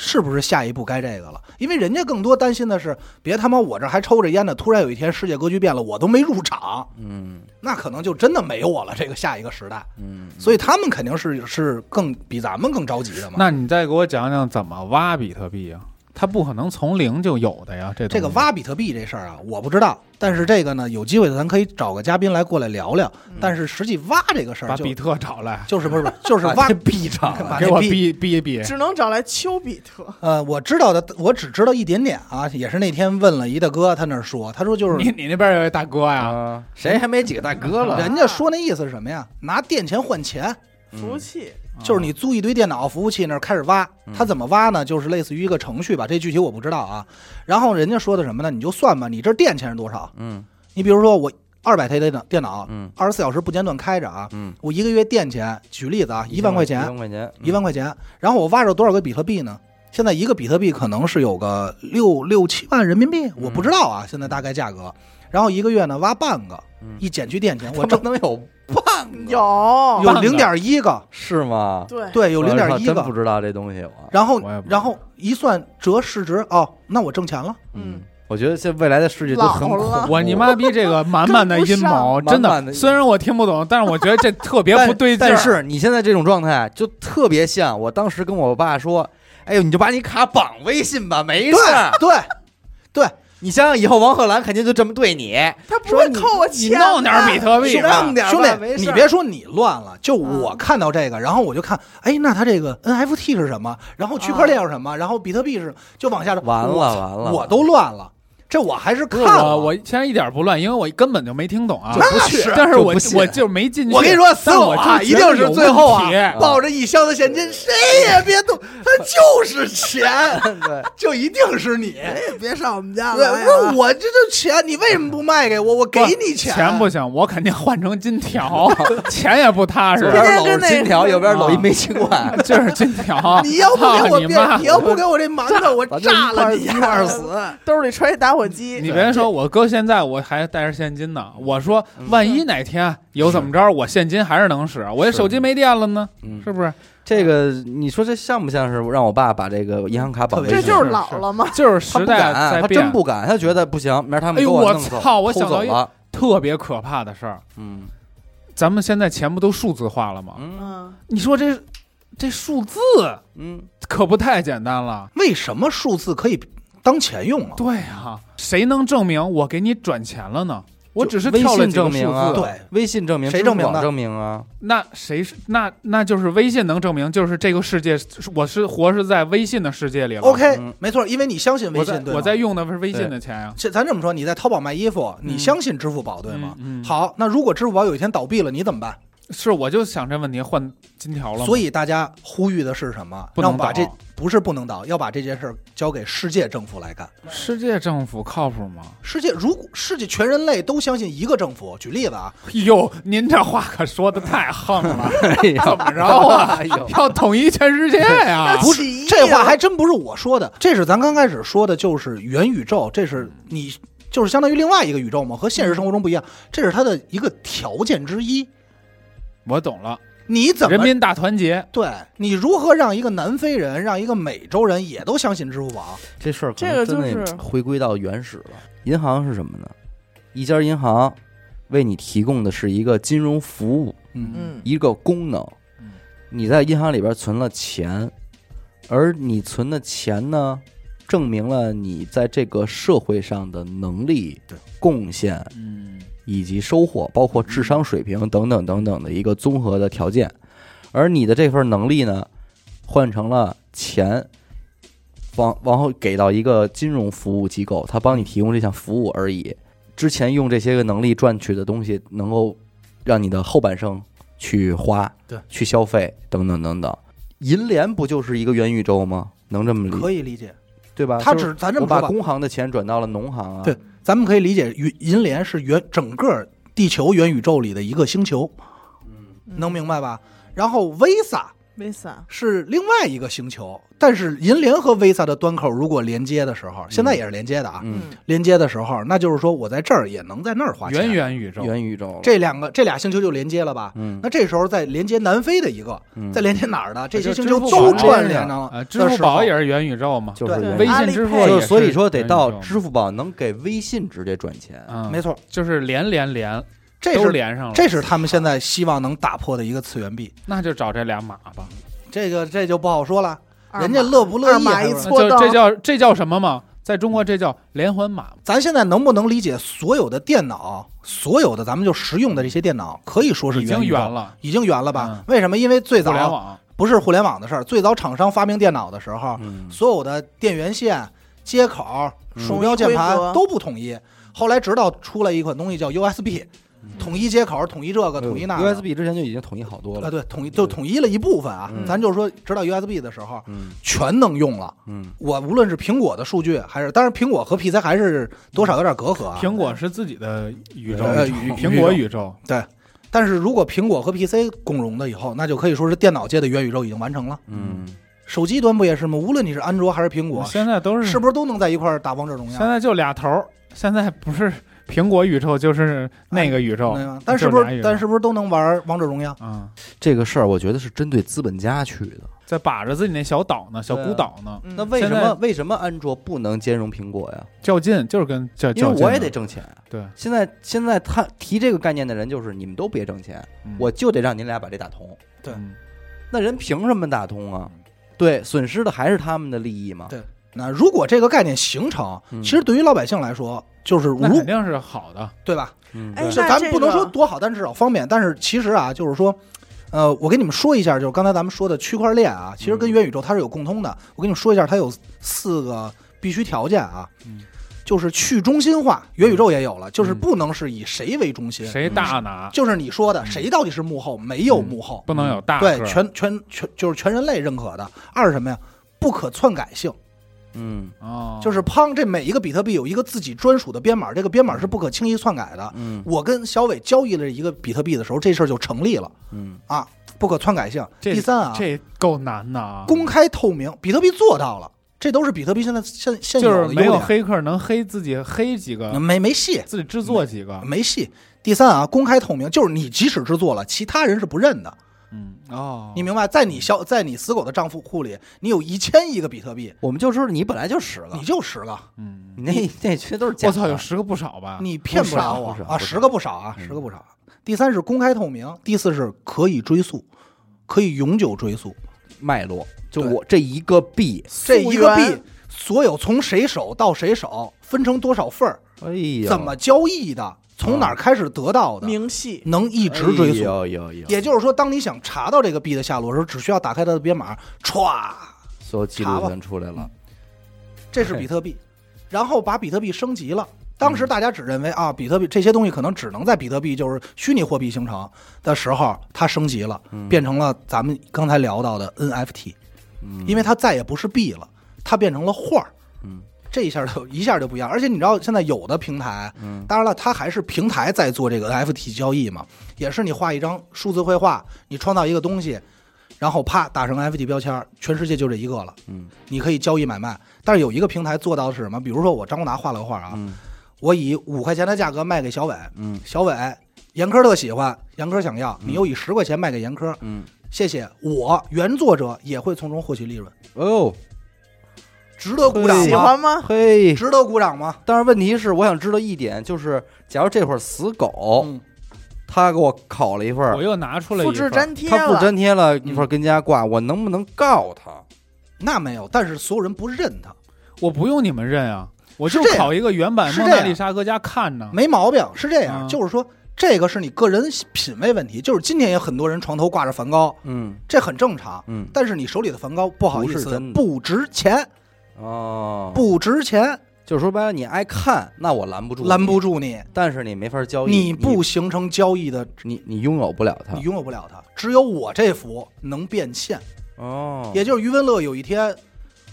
是不是下一步该这个了？因为人家更多担心的是，别他妈我这还抽着烟呢，突然有一天世界格局变了，我都没入场，嗯那可能就真的没我了。这个下一个时代，嗯，所以他们肯定是是更比咱们更着急的嘛。那你再给我讲讲怎么挖比特币啊？它不可能从零就有的呀，这这个挖比特币这事儿啊，我不知道，但是这个呢，有机会咱可以找个嘉宾来过来聊聊。但是实际挖这个事儿把比特找来，就是不是不是就是挖这币场把这币给我逼逼一逼。只能找来丘比特，呃，我知道的，我只知道一点点啊，也是那天问了一大哥，他那儿说，他说就是你你那边有一大哥呀，啊，谁还没几个大哥了？人家说那意思是什么呀？拿电钱换钱，服务器就是你租一堆电脑服务器那儿开始挖，它怎么挖呢？就是类似于一个程序吧，这具体我不知道啊。然后人家说的什么呢？你就算吧，你这电钱是多少？嗯你比如说我二百台电脑，电脑嗯二十四小时不间断开着啊，嗯，我一个月电钱，举例子啊，一万块钱一钱，万块钱，一万块钱，然后我挖着多少个比特币呢？现在一个比特币可能是有个六六七万人民币，我不知道啊，现在大概价格。然后一个月呢挖半个，嗯一减去电钱，我我挣能有有有零点一个，是吗？对对，有零点一个真不。知道这东西我。然后然后一算折市值，哦，那我挣钱了。嗯，我觉得这未来的世界都很恐怖。我你妈逼这个满满的阴谋，真的的。虽然我听不懂，但是我觉得这特别不对劲儿。但是你现在这种状态，就特别像我当时跟我爸说：“哎呦，你就把你卡绑微信吧，没事儿。对对，你想想以后王鹤兰肯定就这么对你，他不说你会扣我你钱的，弄点比特币兄弟，你别说你乱了，就嗯我看到这个，然后我就看，哎，那他这个 NFT 是什么？然后区块链是什么？然后比特币是，就往下着，完了完了我都乱了。这我还是看了。我，我现在一点不乱，因为我根本就没听懂啊。就不去但是我就我就没进去。我跟你说，死但我就啊，一定是最后啊，抱着一箱子现金，谁也别动，他就是钱，对，就一定是你。谁也别上我们家对，来不啊是我这就钱，你为什么不卖给我？我给你钱，钱不行，我肯定换成金条，钱也不踏实。左，边搂着金条，右边搂一啊煤气罐，就是金条。你要不给我变，你要不给我这馒头，我炸了你。一块儿死。兜里揣一打火机，你别说，我哥现在我还带着现金呢。我说，嗯万一哪天有怎么着，我现金还是能使，我这手机没电了呢，嗯，是不是？这个你说这像不像是让我爸把这个银行卡绑微信？特别这就是老了吗。就是他不时代敢，他在变，真不敢，他觉得不行，明儿他们给哎呦我弄，操我想到一走了，特别可怕的事儿。嗯咱们现在钱不都数字化了吗？嗯嗯，你说这这数字嗯，可不太简单了。为什么数字可以当钱用啊？对啊，谁能证明我给你转钱了呢？我只是微信跳了几个数证明啊，字，对微信证明，谁证明的支付宝证明啊？那谁是那那就是微信能证明，就是这个世界我是活是在微信的世界里了。OK，嗯没错，因为你相信微我在信，对吗我在用的是微信的钱呀、这咱这么说，你在淘宝卖衣服，你嗯相信支付宝对吗？嗯嗯好，那如果支付宝有一天倒闭了，你怎么办？是，我就想这问题换金条了。所以大家呼吁的是什么？不能让把这倒不是不能倒，要把这件事儿交给世界政府来干。世界政府靠谱吗？世界如果世界全人类都相信一个政府，举例子啊，哟，您这话可说的太横了，哎呀怎么着啊？要统一全世界呀？不是这话啊还真不是我说的，这是咱刚开始说的，就是元宇宙，这是你就是相当于另外一个宇宙嘛，和现实生活中不一样，这是它的一个条件之一。我懂了，你怎么人民大团结。对你如何让一个南非人、让一个美洲人也都相信支付宝？这事儿可这个能真就是回归到原始了。银行是什么呢？一家银行为你提供的是一个金融服务，嗯嗯一个功能嗯。你在银行里边存了钱，而你存的钱呢，证明了你在这个社会上的能力、贡献嗯以及收获，包括智商水平等等等等的一个综合的条件。而你的这份能力呢，换成了钱，往往后给到一个金融服务机构，他帮你提供这项服务而已。之前用这些个能力赚取的东西，能够让你的后半生去花、对去消费等等等等。银联不就是一个元宇宙吗？能这么理可以理解。对吧？他只咱这么说吧，工行的钱转到了农行啊。对咱们可以理解，银银联是原整个地球元宇宙里的一个星球，能明白吧？然后 Visa Visa 是另外一个星球，但是银联和 Visa 的端口如果连接的时候，现在也是连接的啊。嗯，连接的时候，那就是说我在这儿也能在那儿花钱。元元宇宙，元宇宙。这两个这俩星球就连接了吧？嗯那这时候再连接南非的一个，嗯再连接哪儿的？这些星球都宝串联上了。呃，支付宝也是元宇宙嘛，就是对对元宇宙微信支付所以说得到支付宝能给微信直接转钱。嗯，没，错，就是连连连这是连上了，这是他们现在希望能打破的一个次元壁。那就找这俩马吧，这个这就不好说了，人家乐不乐意这叫这叫什么嘛？在中国这叫连环码，咱现在能不能理解所有的电脑，所有的咱们就实用的这些电脑，可以说是已经圆，了，已经圆了吧嗯？为什么？因为最早互联网不是互联网的事儿，最早厂商发明电脑的时候，嗯，所有的电源线、接口、嗯鼠标、键盘都不统一。后来直到出了一款东西叫 USB，统一接口，统一这个，统一那个。USB 之前就已经统一好多了啊，了。对，统一就统一了一部分啊。嗯咱就是说，直到 USB 的时候，嗯全能用了。嗯我无论是苹果的数据，还是当然苹果和 PC 还是多少有点隔阂啊。苹果是自己的宇宙，呃宇宇苹果宇宙对，但是如果苹果和 PC 共融的以后，那就可以说是电脑界的元宇宙已经完成了。嗯，手机端不也是吗？无论你是安卓还是苹果，现在都是是不是都能在一块儿打王者荣耀？现在就俩头儿，现在不是苹果宇宙就是那个宇宙？但是不是但是不是都能玩王者荣耀？嗯，这个事儿我觉得是针对资本家去的。在把着自己那小岛呢，小孤岛呢，嗯那为什么为什么安卓不能兼容苹果呀？较劲就是跟较较劲，因为我也得挣钱啊。对，现在现在他提这个概念的人就是你们都别挣钱，嗯我就得让您俩把这打通。对嗯那人凭什么打通啊？对，损失的还是他们的利益嘛。对那如果这个概念形成，嗯其实对于老百姓来说，就是如肯定是好的，对吧？嗯，哎对是咱不能说多好，但至少方便。但是其实啊，就是说，呃，我跟你们说一下，就是刚才咱们说的区块链啊，其实跟嗯元宇宙它是有共通的。我跟你们说一下，它有四个必须条件啊，嗯就是去中心化，元宇宙也有了，就是不能是以谁为中心，谁大拿就是你说的谁到底是幕后，没有幕后，不能有大对，全全全就是全人类认可的。二是什么呀？不可篡改性，嗯哦，就是砰，这每一个比特币有一个自己专属的编码，这个编码是不可轻易篡改的。嗯我跟小伟交易了一个比特币的时候，这事儿就成立了嗯啊，不可篡改性。第三啊，这够难的啊，公开透明，比特币做到了，这都是比特币现在现现有就是没有。黑客能黑自己黑几个，没没戏，自己制作几个，没戏。第三啊，公开透明，就是你即使制作了，其他人是不认的。嗯哦，你明白？在你小在你死狗的账户库里，你有一千亿个比特币，我们就说你本来就十个你，就十个，嗯，你那那些都是假的。我操，有十个不少吧？你骗不了我啊！不少不少十个不少啊，嗯十个不少。第三是公开透明，第四是可以追溯，可以永久追溯。脉络，就对我这一个币，这一个币，所有从谁手到谁手，分成多少份儿，哎呀，怎么交易的，从哪儿开始得到的，明细，能一直追溯。有有有，也就是说，当你想查到这个币的下落的时候，只需要打开它的编码，歘，所有记录全出来了。这是比特币，然后把比特币升级了。当时大家只认为啊，比特币这些东西可能只能在比特币就是虚拟货币形成的时候，它升级了，嗯变成了咱们刚才聊到的 NFT，嗯因为它再也不是币了，它变成了画儿。嗯这一下就一下就不一样，而且你知道现在有的平台，嗯。当然了，它还是平台在做这个 NFT 交易嘛，也是你画一张数字绘画，你创造一个东西，然后啪打上 NFT 标签，全世界就这一个了，嗯。你可以交易买卖。但是有一个平台做到的是什么？比如说我张国达画了个画啊，嗯我以五块钱的价格卖给小伟，嗯。小伟严科特喜欢，严科想要，嗯。你又以十块钱卖给严科，嗯，谢谢，我原作者也会从中获取利润，哦，值得鼓掌吗？喜欢吗？嘿，值得鼓掌吗？但是问题是，我想知道一点，就是假如这会儿死狗，嗯，他给我烤了一份儿我，又拿出来复制一份粘贴他复了，粘贴了一份儿跟家挂，我能不能告他？那没有，但是所有人不认他，我不用你们认啊，我就是这样考一个原版是这样蒙娜丽莎搁家看呢。没毛病，是这样，嗯就是说这个是你个人品味问题，就是今天也很多人床头挂着梵高，嗯这很正常。嗯，但是你手里的梵高，不好意思不是真，的不值钱，哦，，不值钱，就是说白了，你爱看，那我拦不住，拦不，住你，但是你没法交易，你不形成交易的，你你拥有不了它。你，拥有不了它。只有我这幅能变现，哦，也就是余文乐有一天，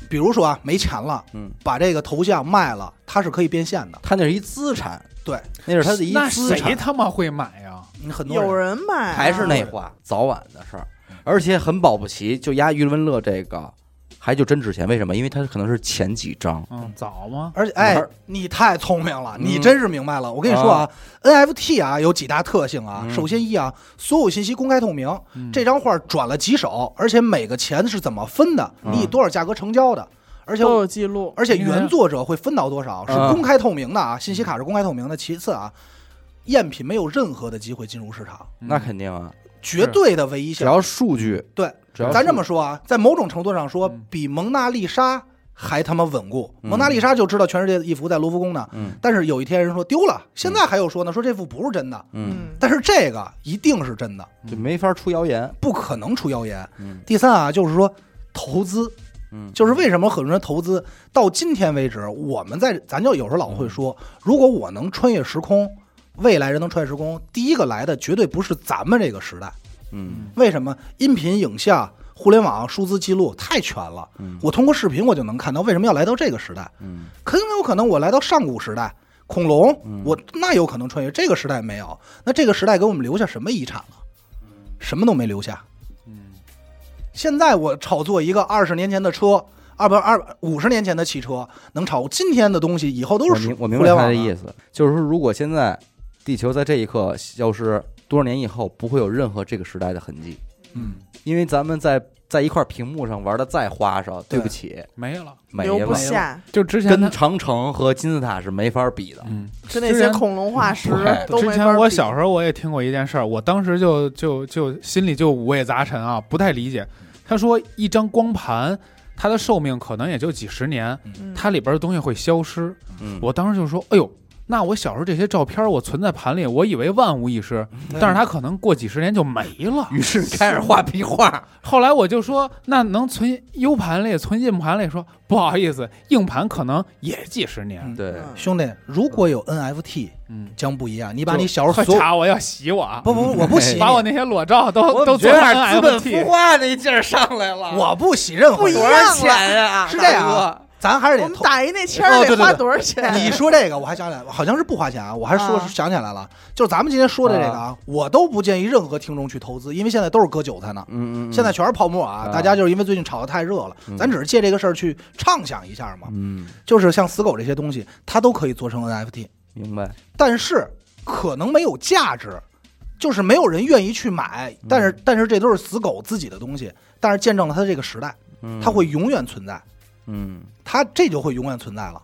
比如说啊没钱了，嗯，把这个头像卖了，它是可以变现的。他那是一资产，对，那是他的一那谁资产，他妈会买呀？你很多有人买啊，还是那话，早晚的事儿，而且很保不齐，就压余文乐这个，还就真值钱。为什么？因为它可能是前几张，嗯，早吗？而且，哎，你太聪明了，嗯你真是明白了。我跟你说啊，NFT 啊有几大特性啊。嗯首先一啊，所有信息公开透明，嗯这张画转了几手，而且每个钱是怎么分的，嗯你以多少价格成交的，而且都有记录，而且原作者会分到多少，是嗯公开透明的啊，信息卡是公开透明的。其次啊，赝品没有任何的机会进入市场，那肯定啊，绝对的唯一性。只要数据，对，只要咱这么说啊，在某种程度上说嗯，比蒙娜丽莎还他妈稳固。嗯蒙娜丽莎就知道全世界的一幅在卢浮宫呢，嗯但是有一天人说丢了，现在还有说呢，说这幅不是真的，嗯，嗯，但是这个一定是真的，就没法出谣言，不可能出谣言。嗯第三啊，就是说投资，嗯，就是为什么很多人投资到今天为止，我们在咱就有时候老会说，如果我能穿越时空，未来人能穿越时空，第一个来的绝对不是咱们这个时代。嗯为什么？音频、影像、互联网、数字记录太全了。嗯我通过视频我就能看到，为什么要来到这个时代？嗯很有可能我来到上古时代，恐龙嗯，我那有可能穿越。这个时代没有，那这个时代给我们留下什么遗产了？什么都没留下。嗯现在我炒作一个二十年前的车，二百二五十年前的汽车，能炒今天的东西，以后都是我明我明白他的意思，就是说，如果现在地球在这一刻消失，多少年以后不会有任何这个时代的痕迹，嗯，因为咱们在在一块屏幕上玩的再花哨，对不起，没了。没留不了，下，就之前跟长城和金字塔是没法比的。嗯，跟那些恐龙化石之前没法比我小时候我也听过一件事儿，我当时就就就心里就五味杂陈啊，不太理解。他说一张光盘，它的寿命可能也就几十年，嗯它里边的东西会消失。嗯，我当时就说，哎呦，那我小时候这些照片我存在盘里，我以为万无一失，但是它可能过几十年就没了。于是开始画壁画，后来我就说，那能存 U 盘里、存硬盘里？说不好意思，硬盘可能也几十年。嗯对，嗯兄弟，如果有 NFT 嗯，将不一样。你你把你小时候所有查我要洗我啊，不不不，我不洗，把我那些裸照都都做觉得成资本孵。化那劲儿上来了。我不洗任何不一样少钱呀？是这样啊咱还是得。我们打一那签得花多少钱？你 说这个，我还想起来，好像是不花钱啊。我还说啊想起来了，就是咱们今天说的这个啊，我都不建议任何听众去投资，因为现在都是割韭菜呢。嗯嗯，嗯现在全是泡沫啊！啊大家就是因为最近炒的太热了，嗯咱只是借这个事儿去畅想一下嘛。嗯，就是像死狗这些东西，它都可以做成 NFT，明白。但是可能没有价值，就是没有人愿意去买。但是但是这都是死狗自己的东西，但是见证了它这个时代，嗯它会永远存在，嗯，它这就会永远存在了。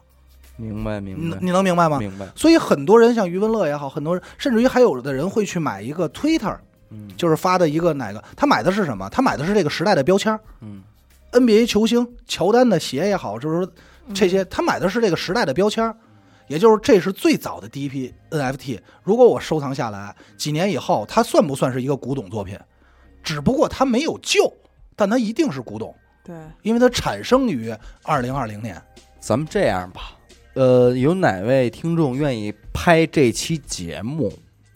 明白明白你你能明白吗？明白。所以很多人像余文乐也好，很多人甚至于还有的人会去买一个 Twitter，嗯就是发的一个哪个，他买的是什么？他买的是这个时代的标签儿嗯 NBA 球星乔丹的鞋也好，就是说这些，他买的是这个时代的标签儿，也就是这是最早的第一批 NFT。如果我收藏下来，几年以后，它算不算是一个古董作品？只不过它没有旧，但它一定是古董，对，因为它产生于二零二零年。咱们这样吧，呃，有哪位听众愿意拍这期节目？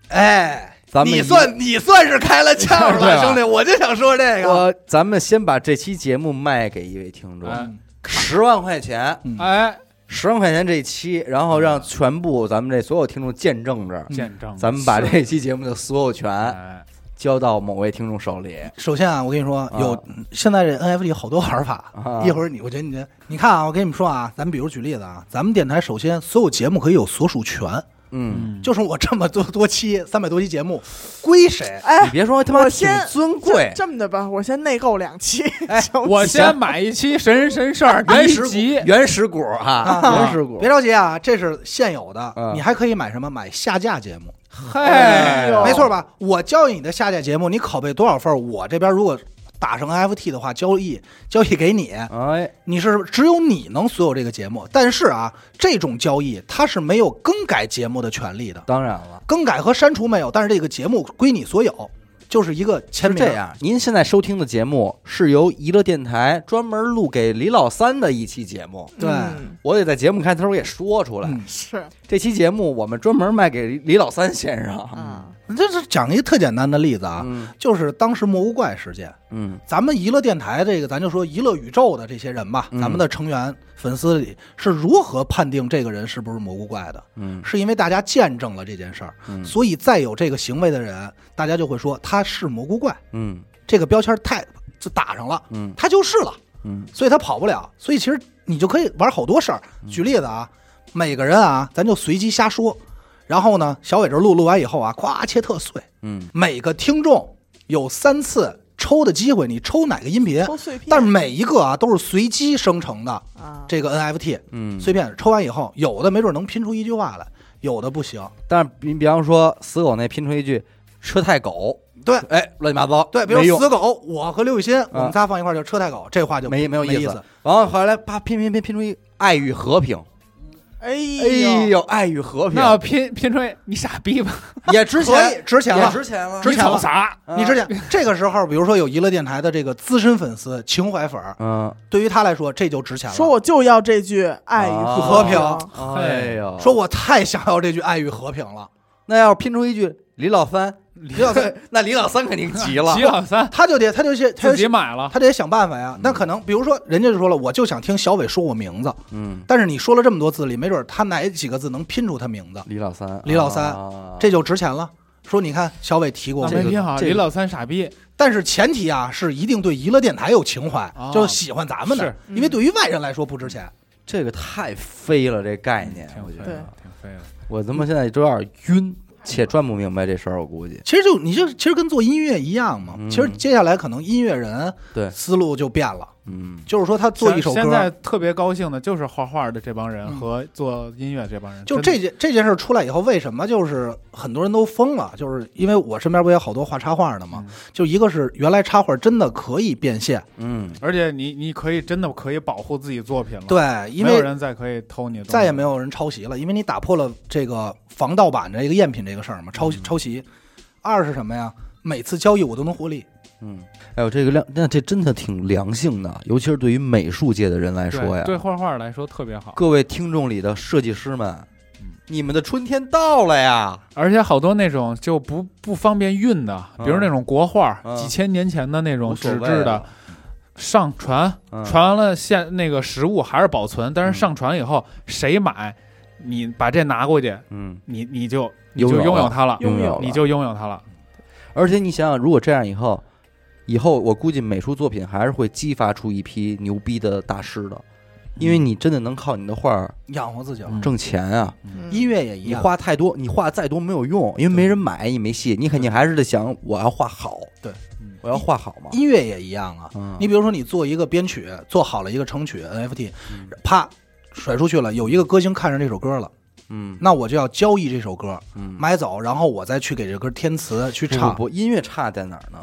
哎，咱们你算你算是开了窍了，兄弟，我就想说这个。我咱们先把这期节目卖给一位听众，哎十万块钱，嗯。哎，十万块钱这期，然后让全部咱们这所有听众见证着，嗯见证。咱们把这期节目的所有权哎交到某位听众手里。首先啊，我跟你说，有现在这 NFT 好多玩法。啊一会儿你，我觉得你这，你看啊，我跟你们说啊，咱们比如举例子啊，咱们电台首先所有节目可以有所属权，嗯，就是我这么多多期，三百多期节目归谁？哎你，别说他妈挺尊贵这，么的吧，我先内购两期。哎 我先买一期神人神事儿 原始集，原始股哈，啊原始股别着急啊，这是现有的嗯，你还可以买什么？买下架节目，嘿，没错吧？我交易你的下届节目，你拷贝多少份？我这边如果打成 NFT 的话，交易交易给你，哎，你是只有你能所有这个节目。但是啊，这种交易它是没有更改节目的权利的，当然了。更改和删除没有，但是这个节目归你所有，就是一个签名。这，样，您现在收听的节目是由娱乐电台专门录给李老三的一期节目。对。嗯我得在节目开头也说出来，嗯。是。这期节目我们专门卖给李李老三先生。啊，这是讲一个特简单的例子啊，嗯。就是当时魔物怪事件。嗯。咱们娱乐电台这个，咱就说娱乐宇宙的这些人吧，嗯。咱们的成员粉丝里是如何判定这个人是不是蘑菇怪的？嗯是因为大家见证了这件事儿，嗯所以再有这个行为的人，大家就会说他是蘑菇怪，嗯这个标签太就打上了，嗯他就是了，嗯所以他跑不了。所以其实你就可以玩好多事儿。举例子啊，每个人啊，咱就随机瞎说，然后呢，小伟这录录完以后啊，咵切特碎，嗯每个听众有三次抽的机会，你抽哪个音频？抽碎片，但是每一个啊都是随机生成的啊，这个 NFT 嗯，碎片，抽完以后，有的没准能拼出一句话来，有的不行。但是你比方说死狗那拼出一句“车太狗对”，哎，乱七八糟，对，比如用死狗，我和刘雨欣，我们仨放一块儿叫车太狗，这话就没没有意思。。然后后来啪拼拼拼拼出一“爱与和平”，哎哎呦，爱与和平。那要拼拼出你傻逼吧？也值钱，值钱了，值钱了，值钱了。你瞅啥？啊你之前这个时候，比如说有娱乐电台的这个资深粉丝、情怀粉儿，嗯，对于他来说这就值钱了。说我就要这句爱与啊和平。哎呦，说我太想要这句爱与和平了，那要是拼出一句李老三，李老三 那李老三肯定急了 李，老三他就得他就去他就得买了，他得想办法呀。那可能比如说人家就说了，我就想听小伟说我名字，嗯，但是你说了这么多字里，没准他哪几个字能拼出他名字，李老三，李老三啊这就值钱了。说你看小伟提过没拼好。李老三傻逼，但是前提啊是一定对娱乐电台有情怀，哦就是喜欢咱们的是，因为对于外人来说不值钱。这个太飞了，这概念，我觉得，挺飞了。我他妈现在都有点晕，且转不明白这事儿，我估计，其实就你就其实跟做音乐一样嘛。嗯其实接下来可能音乐人对。思路就变了，嗯，就是说他做一首歌现在，特别高兴的就是画画的这帮人嗯和做音乐这帮人，就这件这件事出来以后，为什么就是很多人都疯了？就是因为我身边不也有好多画插画的嘛。嗯就一个是原来插画真的可以变现，嗯，而且你你可以真的可以保护自己作品了，，对，因没有人再可以偷你再也没有人抄袭了，因为你打破了这个防盗版的一个赝品这个事儿嘛，抄嗯抄袭。二是什么呀？每次交易我都能获利。嗯，哎呦，这个量，那这真的挺良性的，尤其是对于美术界的人来说呀。对画画来说特别好，各位听众里的设计师们嗯，你们的春天到了呀！而且好多那种就不不方便运的，比如那种国画，嗯几千年前的那种纸质的，上传，嗯传完了现那个实物还是保存，但嗯是上传以后谁买，你把这拿过去，嗯，你你就你就拥有它了，拥有你就拥有它了。而且你想想，如果这样以后，以后我估计美术作品还是会激发出一批牛逼的大师的，因为你真的能靠你的画儿养活自己挣钱啊！嗯。音乐也一样。你样，画太多，你画再多没有用，因为没人买，你没戏，你肯定还是得想我要画好，对。嗯。我要画好嘛。音乐也一样啊。嗯。你比如说，你做一个编曲，做好了一个成曲 NFT，嗯。啪甩出去了，有一个歌星看上这首歌了，嗯。那我就要交易这首歌，嗯，买走，然后我再去给这歌填词去唱。不不不，音乐差在哪儿呢？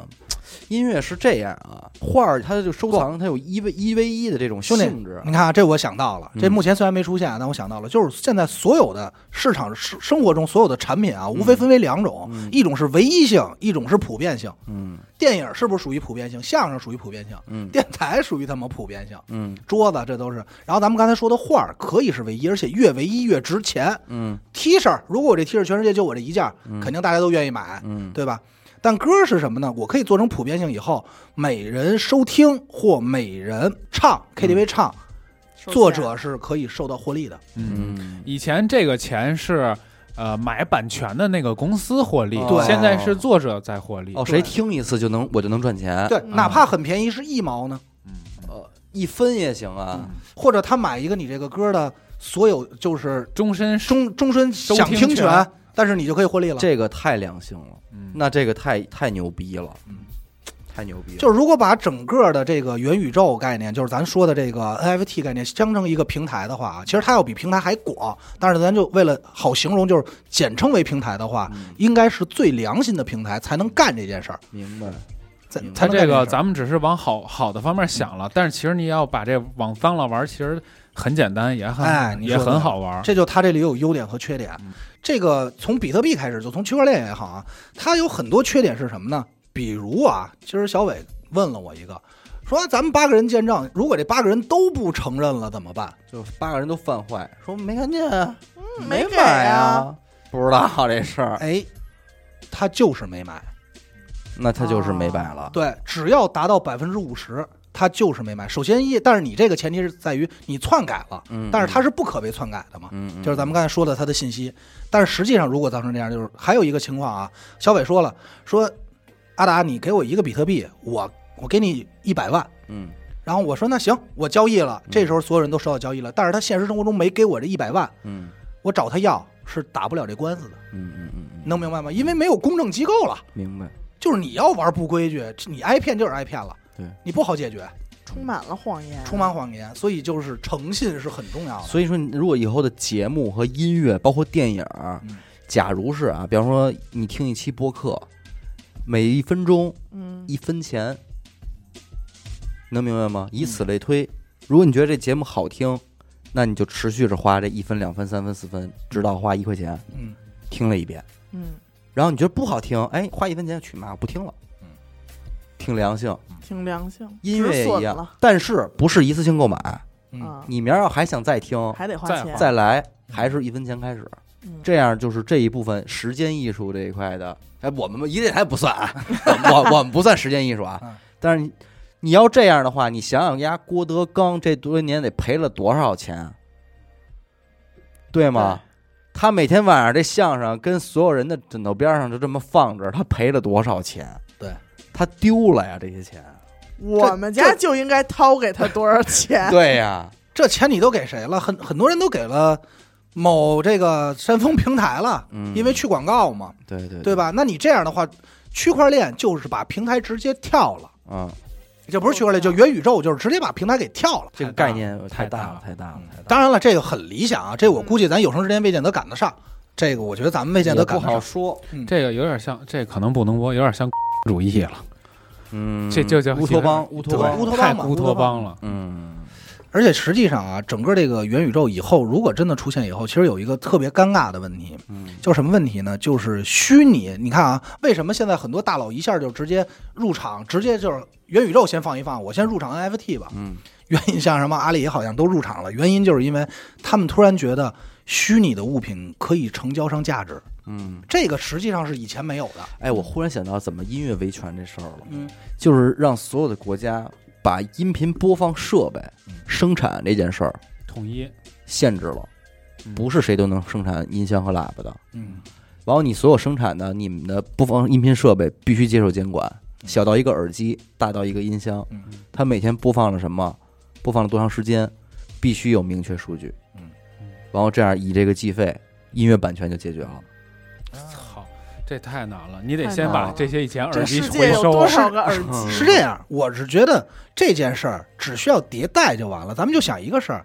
音乐是这样啊，画儿它就收藏，它有一 v 一 v 一的这种兄弟性质。你看啊，这我想到了，这嗯目前虽然没出现，但我想到了，就是现在所有的市场生生活中所有的产品啊，无非分为两种，嗯一种是唯一性，一种是普遍性。嗯电影是不是属于普遍性？相声属于普遍性，嗯电台属于他妈普遍性，嗯桌子这都是。然后咱们刚才说的画儿可以是唯一，而且越唯一越值钱。嗯 T 恤，如果我这 T 恤全世界就我这一件肯定大家都愿意买，嗯，对吧？但歌是什么呢？我可以做成普遍性，以后每人收听或每人唱 KTV 唱，作者是可以受到获利的。嗯，嗯以前这个钱是呃买版权的那个公司获利，对现在是作者在获利。哦，谁听一次就能我就能赚钱？对，哪怕很便宜，是一毛呢，嗯，呃，一分也行啊。或者他买一个你这个歌的所有就是终身终终身想听享听权权，但是你就可以获利了。这个太良心了，嗯那这个太太牛逼了，嗯太牛逼了。就是如果把整个的这个元宇宙概念，就是咱说的这个 NFT 概念，相成一个平台的话啊，其实它要比平台还广。但是咱就为了好形容，就是简称为平台的话，嗯应该是最良心的平台才能干这件事儿。明白。才明白才能干件事儿它这个咱们只是往好好的方面想了，但是其实你要把这往脏了玩，其实很简单，也很、也哎你说的很好玩。这就它这里有优点和缺点嗯。这个从比特币开始，就从区块链也好啊，它有很多缺点是什么呢？比如啊，今儿小伟问了我一个，说咱们八个人见证，如果这八个人都不承认了怎么办？就八个人都犯坏，说没看见啊，没给买啊，啊，不知道这事儿。哎，他就是没买。那他就是没买了。对，只要达到百分之五十，他就是没买。首先一，但是你这个前提是在于你篡改了，嗯，但是它是不可被篡改的嘛。嗯，嗯，就是咱们刚才说的他的信息，但是实际上如果造成这样，就是还有一个情况啊，小伟说了，说阿达，你给我一个比特币，我我给你一百万，嗯然后我说那行，我交易了，这时候所有人都收到交易了，但是他现实生活中没给我这一百万，嗯我找他要是打不了这官司的，嗯嗯嗯嗯，能明白吗？因为没有公证机构了，明白。就是你要玩不规矩，你挨骗就是挨骗了，对。你不好解决，充满了谎言，充满谎言，所以就是诚信是很重要的。所以说，你如果以后的节目和音乐，包括电影假如是啊，比方说你听一期播客，每一分钟嗯，一分钱，能明白吗？以此类推，如果你觉得这节目好听，那你就持续着花这一分、两分、三分、四分，直到花一块钱嗯，听了一遍。嗯，然后你觉得不好听，哎，花一分钱去妈不听了嗯，听良性，挺良性，音乐也一样但是不是一次性购买，嗯。啊，你明儿要还想再听，还得花钱，再来还是一分钱开始。嗯。这样就是这一部分时间艺术这一块的，哎，我们一电台不算啊，我我们不算时间艺术啊。嗯。但是你你要这样的话，你想想，家郭德纲这多年得赔了多少钱，对吗？他每天晚上这相声跟所有人的枕头边上就这么放着，他赔了多少钱？对，他丢了呀，这些钱。我们家就应该掏给他多少钱？对呀，这钱你都给谁了？很很多人都给了某这个山峰平台了，嗯，因为去广告嘛，对对对？吧？那你这样的话，区块链就是把平台直接跳了，嗯，这不是区块链，就元宇宙，就是直接把平台给跳了。这个概念太大了，太大了，太大了。当然了，这个很理想啊，这我估计咱有生之年未见得赶得上。这个我觉得咱们未见得也不赶得上。好说，这个有点像，这可能不能播，有点像主义了，嗯，这就叫乌托邦，乌托邦，乌托邦乌托邦了。嗯而且实际上啊，整个这个元宇宙以后，如果真的出现以后，其实有一个特别尴尬的问题，嗯就是什么问题呢？就是虚拟。你看啊，为什么现在很多大佬一下就直接入场，直接就是元宇宙先放一放，我先入场 NFT 吧。嗯原因像什么阿里好像都入场了，原因就是因为他们突然觉得虚拟的物品可以成交上价值，嗯，这个实际上是以前没有的。哎，我忽然想到怎么音乐维权这事儿了，嗯。就是让所有的国家把音频播放设备嗯。生产这件事儿统一。限制了，嗯。不是谁都能生产音箱和喇叭的。嗯。然后你所有生产的你们的播放音频设备必须接受监管，小到一个耳机，大到一个音箱，嗯。它每天播放了什么，播放了多长时间，必须有明确数据。嗯，然后这样以这个计费，音乐版权就解决了。操，这太难了，你得先把这些以前耳机回收多少个耳机？嗯是这样，我是觉得这件事儿只需要迭代就完了。咱们就想一个事儿，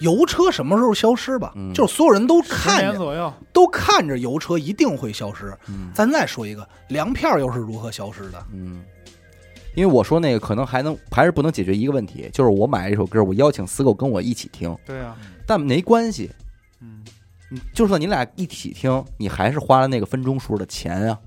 油车什么时候消失吧？嗯就是所有人都看着左右，都看着油车一定会消失。嗯咱再说一个，粮票又是如何消失的？嗯，因为我说那个可能还能还是不能解决一个问题，就是我买一首歌，我邀请死狗跟我一起听，对啊，但没关系，嗯，你就算你俩一起听，你还是花了那个分钟数的钱啊。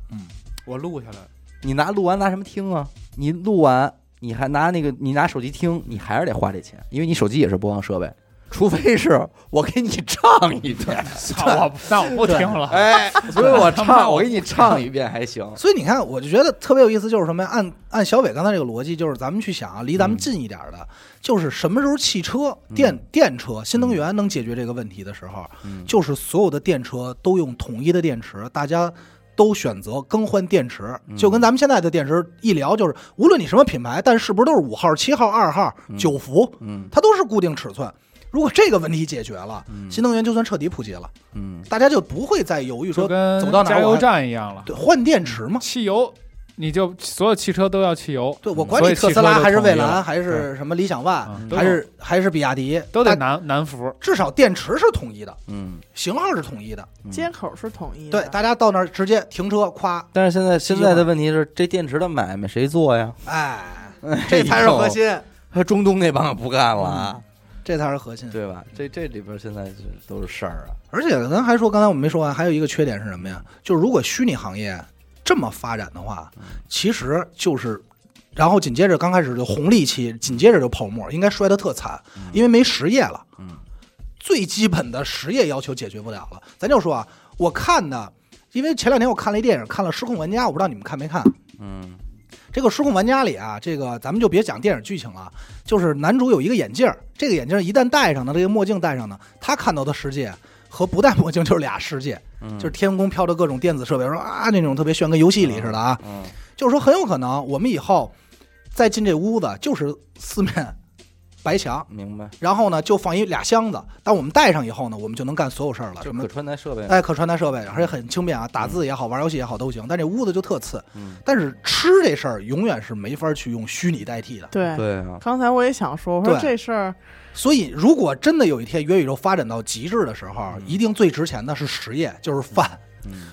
我录下来，你拿录完拿什么听啊？你录完你还拿那个你拿手机听，你还是得花这钱，因为你手机也是播放设备，除非是我给你唱一遍，操我那我不听了。哎，所以我唱我给你唱一遍还行。所以你看，我就觉得特别有意思，就是什么呀？按按小伟刚才这个逻辑，就是咱们去想啊，离咱们近一点的，就是什么时候汽车、电电车、新能源能解决这个问题的时候，嗯就是所有的电车都用统一的电池，大家都选择更换电池，嗯就跟咱们现在的电池一聊，就是无论你什么品牌，但是不是都是五号、七号、二号、九伏，嗯它都是固定尺寸。如果这个问题解决了，嗯。新能源就算彻底普及了，嗯。大家就不会再犹豫说跟走到哪儿加油站一样了，对换电池嘛。汽油你就所有汽车都要汽油，对我管你特斯拉还是蔚蓝还是什么理想 ONE 嗯还是还是比亚迪，都得大南南孚。至少电池是统一的，嗯，型号是统一的。嗯。接口是统一的，对，大家到那儿直接停车，夸，但是现在现在的问题是，这电池的买卖谁做呀？哎，这才是核心，他中东那帮不干了，这才是核心。对吧？这这里边现在都是事儿啊。而且咱还说，刚才我们没说完，还有一个缺点是什么呀？就是如果虚拟行业这么发展的话，其实就是，然后紧接着刚开始就红利期，紧接着就泡沫，应该摔得特惨，因为没实业了。嗯最基本的实业要求解决不了了。咱就说啊，我看的因为前两天我看了一电影，看了《失控玩家》，我不知道你们看没看。嗯这个《失控玩家》里啊，这个咱们就别讲电影剧情了，就是男主有一个眼镜，这个眼镜一旦戴上呢，这个墨镜戴上呢，他看到的世界和不戴墨镜就是俩世界，嗯，就是天空飘着各种电子设备，说啊那种特别炫，跟游戏里似的啊。嗯就是说很有可能我们以后再进这屋子就是四面白墙，明白，然后呢就放一俩箱子，当我们带上以后呢，我们就能干所有事儿了，就可穿戴设备，哎可穿戴设备，而且很轻便啊，打字也好，玩游戏也好都行。但这屋子就特次，嗯，但是吃这事儿永远是没法去用虚拟代替的。对。对啊，刚才我也想说，我说这事儿所以，如果真的有一天元宇宙发展到极致的时候，嗯。一定最值钱的是实业，就是饭、嗯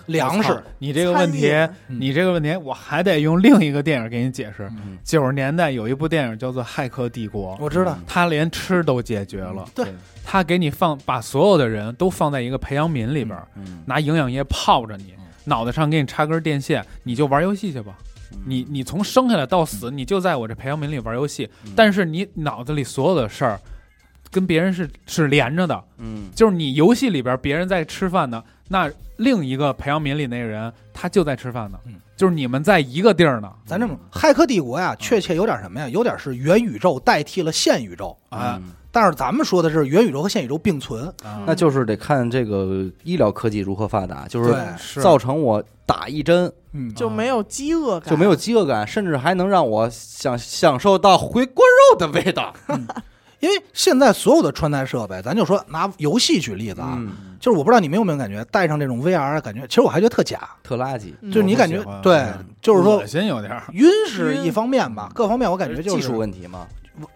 粮食。你这个问题你这个问题，我还得用另一个电影给你解释。嗯，九十年代有一部电影叫做《骇客帝国》，我知道他，连吃都解决了，对，他给你放把所有的人都放在一个培养皿里边拿营养液泡着你嗯，脑袋上给你插根电线，你就玩游戏去吧。嗯你你从生下来到死，你就在我这培养皿里玩游戏，嗯但是你脑子里所有的事儿跟别人是是连着的，嗯。就是你游戏里边别人在吃饭呢，那另一个培养皿里那个人他就在吃饭呢。嗯，就是你们在一个地儿呢。咱这么，骇客帝国呀，确切有点什么呀？有点是元宇宙代替了现宇宙啊。嗯。但是咱们说的是元宇宙和现宇宙并存。啊。那就是得看这个医疗科技如何发达，就是是。造成我打一针嗯。就没有饥饿感，就没有饥饿感，甚至还能让我享享受到回锅肉的味道。因为现在所有的穿戴设备，咱就说拿游戏举例子啊，嗯，就是我不知道你们有没有感觉，戴上这种 VR，感觉其实我还觉得特假，特垃圾，嗯。就是你感觉我不喜欢。对嗯，就是说恶心有点儿。晕是一方面吧，各方面我感觉就是技术问题嘛，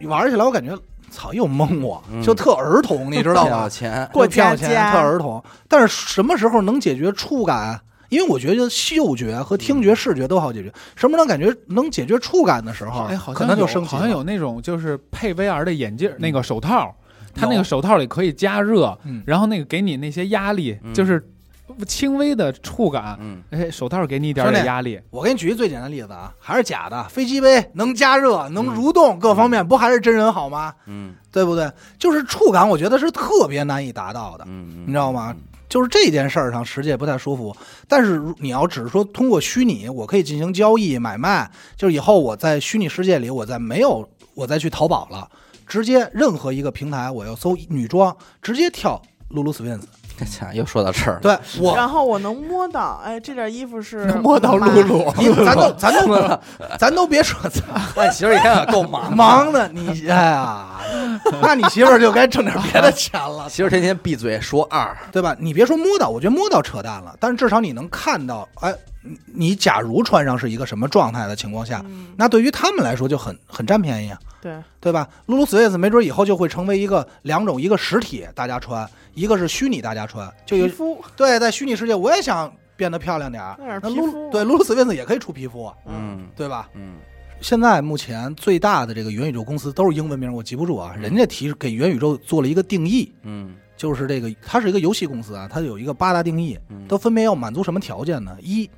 玩起来我感觉操又蒙我，嗯。就特儿童，你知道吗？骗我钱，过就骗钱，家家特儿童。但是什么时候能解决触感？因为我觉得嗅觉和听觉、视觉都好解决。什么能感觉能解决触感的时候，哎，好像就升级。好像有那种就是配 VR 的眼镜，那个手套，它那个手套里可以加热，嗯然后那个给你那些压力，嗯就是轻微的触感。嗯哎，手套给你一点点压力，我给你举一最简单的例子啊，还是假的。飞机杯能加热、能蠕动，各方面不还是真人好吗？嗯对不对？就是触感，我觉得是特别难以达到的。嗯，你知道吗？就是这件事儿上，实际也不太舒服。但是你要只是说通过虚拟，我可以进行交易买卖，就是以后我在虚拟世界里，我再没有我再去淘宝了，直接任何一个平台，我要搜女装，直接跳露露斯温斯。家 又说到这儿了，对我，然后我能摸到，哎，这件衣服是能摸到露露，你咱都 咱都咱都别说 那你媳妇儿一天可够忙，忙的，你哎呀，那你媳妇儿就该挣点别的钱了。媳妇儿天天闭嘴说二，对吧？你别说摸到，我觉得摸到扯淡了，但是至少你能看到，哎，你你假如穿上是一个什么状态的情况下，嗯，那对于他们来说就很很占便宜啊，对，对吧？露露 Swiss 没准以后就会成为一个两种，一个实体大家穿，一个是虚拟大家穿，就有，对，在虚拟世界我也想变得漂亮点儿。那点，那露皮肤。对露露 Swiss 也可以出皮肤，嗯。对吧？嗯。现在目前最大的这个元宇宙公司都是英文名，我记不住啊。人家提给元宇宙做了一个定义，嗯。就是这个它是一个游戏公司啊，它有一个八大定义，嗯，都分别要满足什么条件呢？一，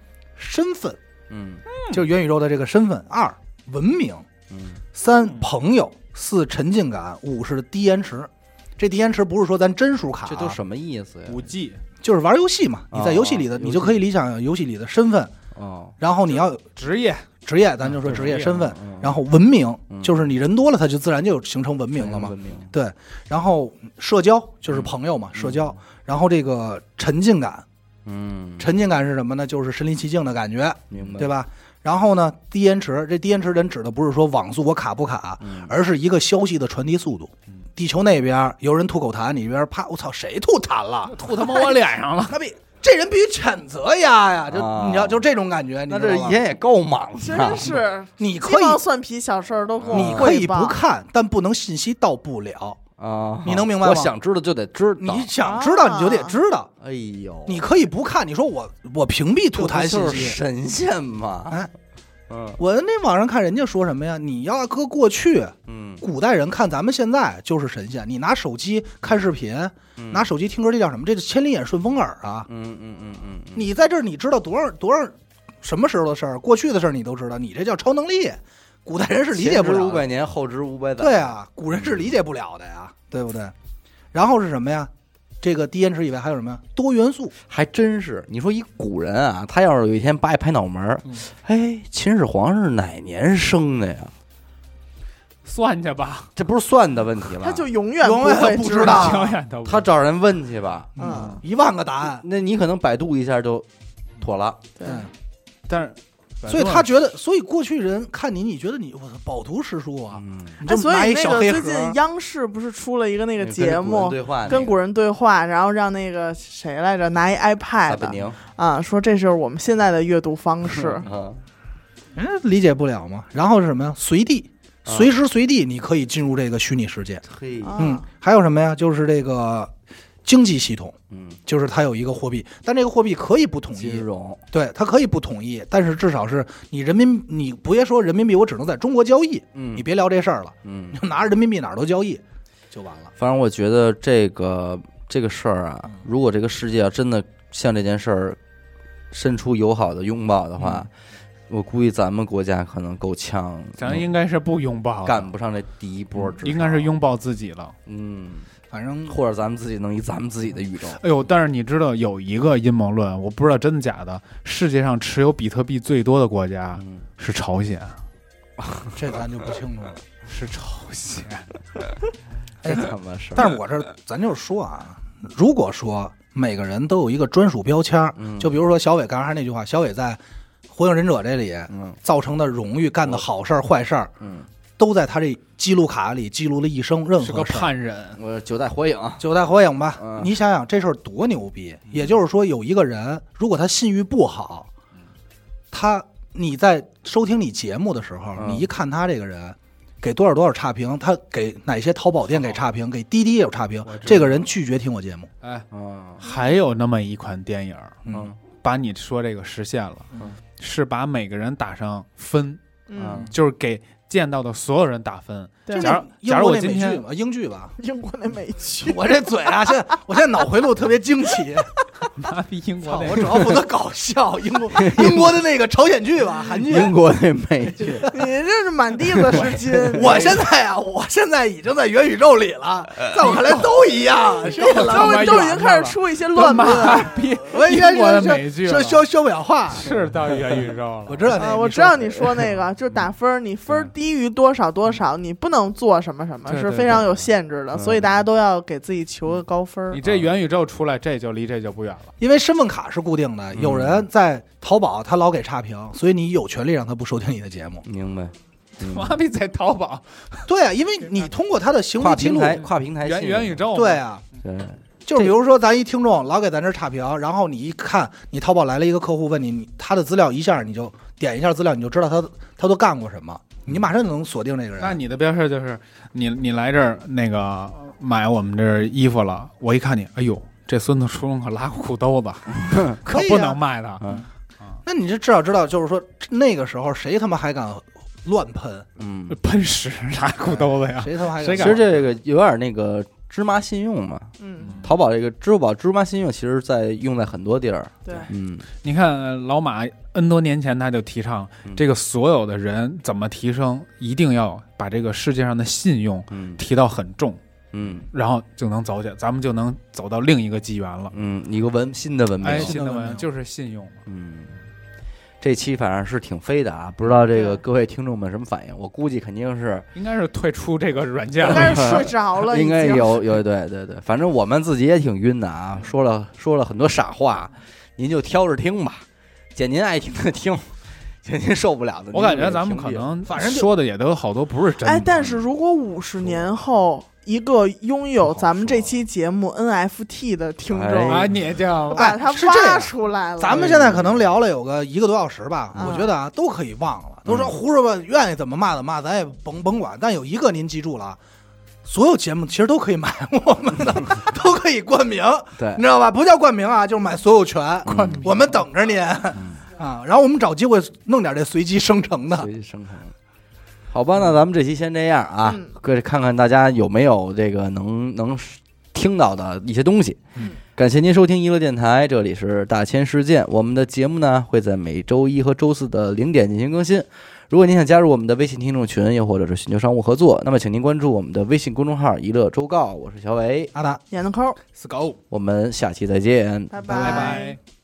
身份，嗯。就是元宇宙的这个身份；二，文明；嗯。三，朋友；四，沉浸感；五是低延迟。这低延迟不是说咱帧数卡啊，这都什么意思呀？五 G 就是玩游戏嘛。你在游戏里的，哦你就可以理想游戏里的身份，哦，然后你要有职业。职业，咱就说嗯职业身份，嗯然后文明，嗯。就是你人多了，它就自然就形成文明了嘛。文明，对，然后社交就是朋友嘛，社交，然后这个沉浸感，嗯，沉浸感是什么呢？就是身临其境的感觉，明白，对？吧？然后呢，低延迟，这低延迟人指的不是说网速我卡不卡，嗯而是一个消息的传递速度。地球那边有人吐口痰，你这边啪，我操，谁吐痰了？吐他妈我脸上了。他必这人必须谴责呀呀！就啊你知道，就这种感觉，你那这一天也够忙的，真是鸡你可以毛蒜皮小事儿都给我你可以汇报不看，但不能信息到不了。啊！你能明白吗我想知道就得知道，你想知道你就得知道，哎呦，你可以不看。你说我我屏蔽吐痰信息，神仙嘛？哎，嗯我那网上看人家说什么呀？你要搁过去，嗯古代人看咱们现在就是神仙。你拿手机看视频，嗯拿手机听歌，这叫什么？这是千里眼顺风耳啊！嗯嗯嗯嗯，你在这儿，你知道多少多少什么时候的事儿，过去的事儿你都知道，你这叫超能力。古代人是理解不了的。五百年，后值五百载，对啊，古人是理解不了的呀，对不对？然后是什么呀？这个低延迟以外，还有什么呀？多元素。还真是。你说一古人啊，他要是有一天扒一拍脑门儿嗯，哎，秦始皇是哪年生的呀？算去吧，这不是算的问题了，他就永远永远会不知道啊永远都不他找人问去吧。嗯，一万个答案。那你可能百度一下就妥了。对，嗯，但是，所以他觉得，所以过去人看你，你觉得你我操饱读诗书啊，嗯，哎，你就拿一所以那个小黑盒最近央视不是出了一个那个节目，跟古人对话，然后让那个谁来着拿一 iPad 啊，说这是我们现在的阅读方 式。嗯，人家理解不了嘛。然后是什么呀？随地，啊随时随地你可以进入这个虚拟世界。嘿，啊嗯，还有什么呀？就是这个经济系统，嗯，就是它有一个货币，但这个货币可以不统一，金融，对，它可以不统一，但是至少是你人民，你别说人民币，我只能在中国交易，嗯，你别聊这事儿了，嗯。你，就拿着人民币哪儿都交易就完了。反正我觉得这个这个事儿啊嗯，如果这个世界要真的向这件事儿伸出友好的拥抱的话，我估计咱们国家可能够呛，咱应该是不拥抱，赶不上这第一波，应该是，拥抱自己了。嗯，反正或者咱们自己弄一咱们自己的宇宙，哎呦，但是你知道有一个阴谋论，我不知道真的假的，世界上持有比特币最多的国家嗯，是朝鲜，这咱就不清楚了。是朝鲜。这怎么是，但是我这咱就是说啊，如果说每个人都有一个专属标签儿，嗯就比如说小伟刚才那句话，小伟在《火影忍者》这里嗯造成的荣誉、干的好事儿、坏事儿，嗯，都在他这记录卡里记录了一生，任是个何事儿。叛人，我九代火影，九代火影吧，嗯。你想想这事儿多牛逼！也就是说，有一个人，如果他信誉不好，他你在收听你节目的时候，嗯。你一看他这个人给多少多少差评，他给哪些淘宝店给差评，给滴滴也有差评我知道，这个人拒绝听我节目。哎，嗯。还有那么一款电影，嗯。把你说这个实现了，嗯。是把每个人打上分，嗯，就是给见到的所有人打分。对假如英假如国那美剧我今天嘛，英剧吧，英国那美剧，我这嘴啊，现在 我现在脑回路特别惊奇，妈逼英国操，那我主要负责搞笑。英国英国的那个朝鲜剧吧，韩剧。英国那美剧，你这是满地子是金。我现在啊，我现在已经在元宇宙里了，在我看来都一样。谁也拦不都都已经开始出一些乱妈论。逼我应该英国的是美剧了说说说不了话。是到元宇宙了。我知道那啊，个，我知道你说那个，就是打分儿，你分低于多少多少，你不能做什么什么，对对是非常有限制的，嗯。所以大家都要给自己求个高分儿。你。这元宇宙出来，这就离这就不远了。因为身份卡是固定的，有人在淘宝他老给差评，所以你有权利让他不收听你的节目。明白？嗯。妈逼在淘宝。对啊，因为你通过他的行为记录，跨平台，跨平台元信元宇宙嘛，对啊，对，就是比如说咱一听众老给咱这差评，然后你一看你淘宝来了一个客户问你，你他的资料一下你就点一下资料，你就知道他他都干过什么，你马上就能锁定这个人。那你的标签就是你你来这儿那个买我们这儿衣服了，我一看你，哎呦，这孙子出门可拉裤兜子，可不能卖的。嗯那你就至少知道，就是说那个时候谁他妈还敢乱喷？嗯，喷屎拉裤兜子呀！谁他妈还敢其实这个有点那个芝麻信用嘛，嗯，淘宝这个支付宝芝麻信用，其实在用在很多地儿。对，嗯，你看呃老马 N 多年前他就提倡嗯。这个所有的人怎么提升，一定要把这个世界上的信用嗯。提到很重，嗯。然后就能走起来，咱们就能走到另一个纪元了。嗯，一个文新的文明。哎，新的文明就是信用。嗯，这期反正是挺飞的啊，不知道这个各位听众们什么反应？我估计肯定是应该是退出这个软件应了。该是睡着了，应该。有有对对对，反正我们自己也挺晕的啊，说了说了很多傻话，您就挑着听吧，捡您爱听的听，见您受不了的，我感觉咱们可能反正说的也都有好多不是真的。哎，但是如果五十年后一个拥有咱们这期节目 NFT 的听哎。众，啊，你这样把它是这样。挖出来了，咱们现在可能聊了有个一个多小时吧，嗯。我觉得啊都可以忘了，都说嗯胡说吧，愿意怎么骂怎么骂，咱也甭甭管。但有一个您记住了啊，所有节目其实都可以买我们的，都可以冠名，对。你知道吧？不叫冠名啊，就是买所有权，嗯。我们等着您。嗯。啊。然后我们找机会弄点这随机生成的，随机生成。好吧，那咱们这期先这样啊嗯，各位看看大家有没有这个能能听到的一些东西。嗯感谢您收听娱乐电台，这里是大千世界。我们的节目呢会在每周一和周四的零点进行更新。如果您想加入我们的微信听众群，又或者是寻求商务合作，那么请您关注我们的微信公众号“娱乐周告”。我是小伟，阿达。闫子抠，，Let's go，我们下期再见。拜拜拜。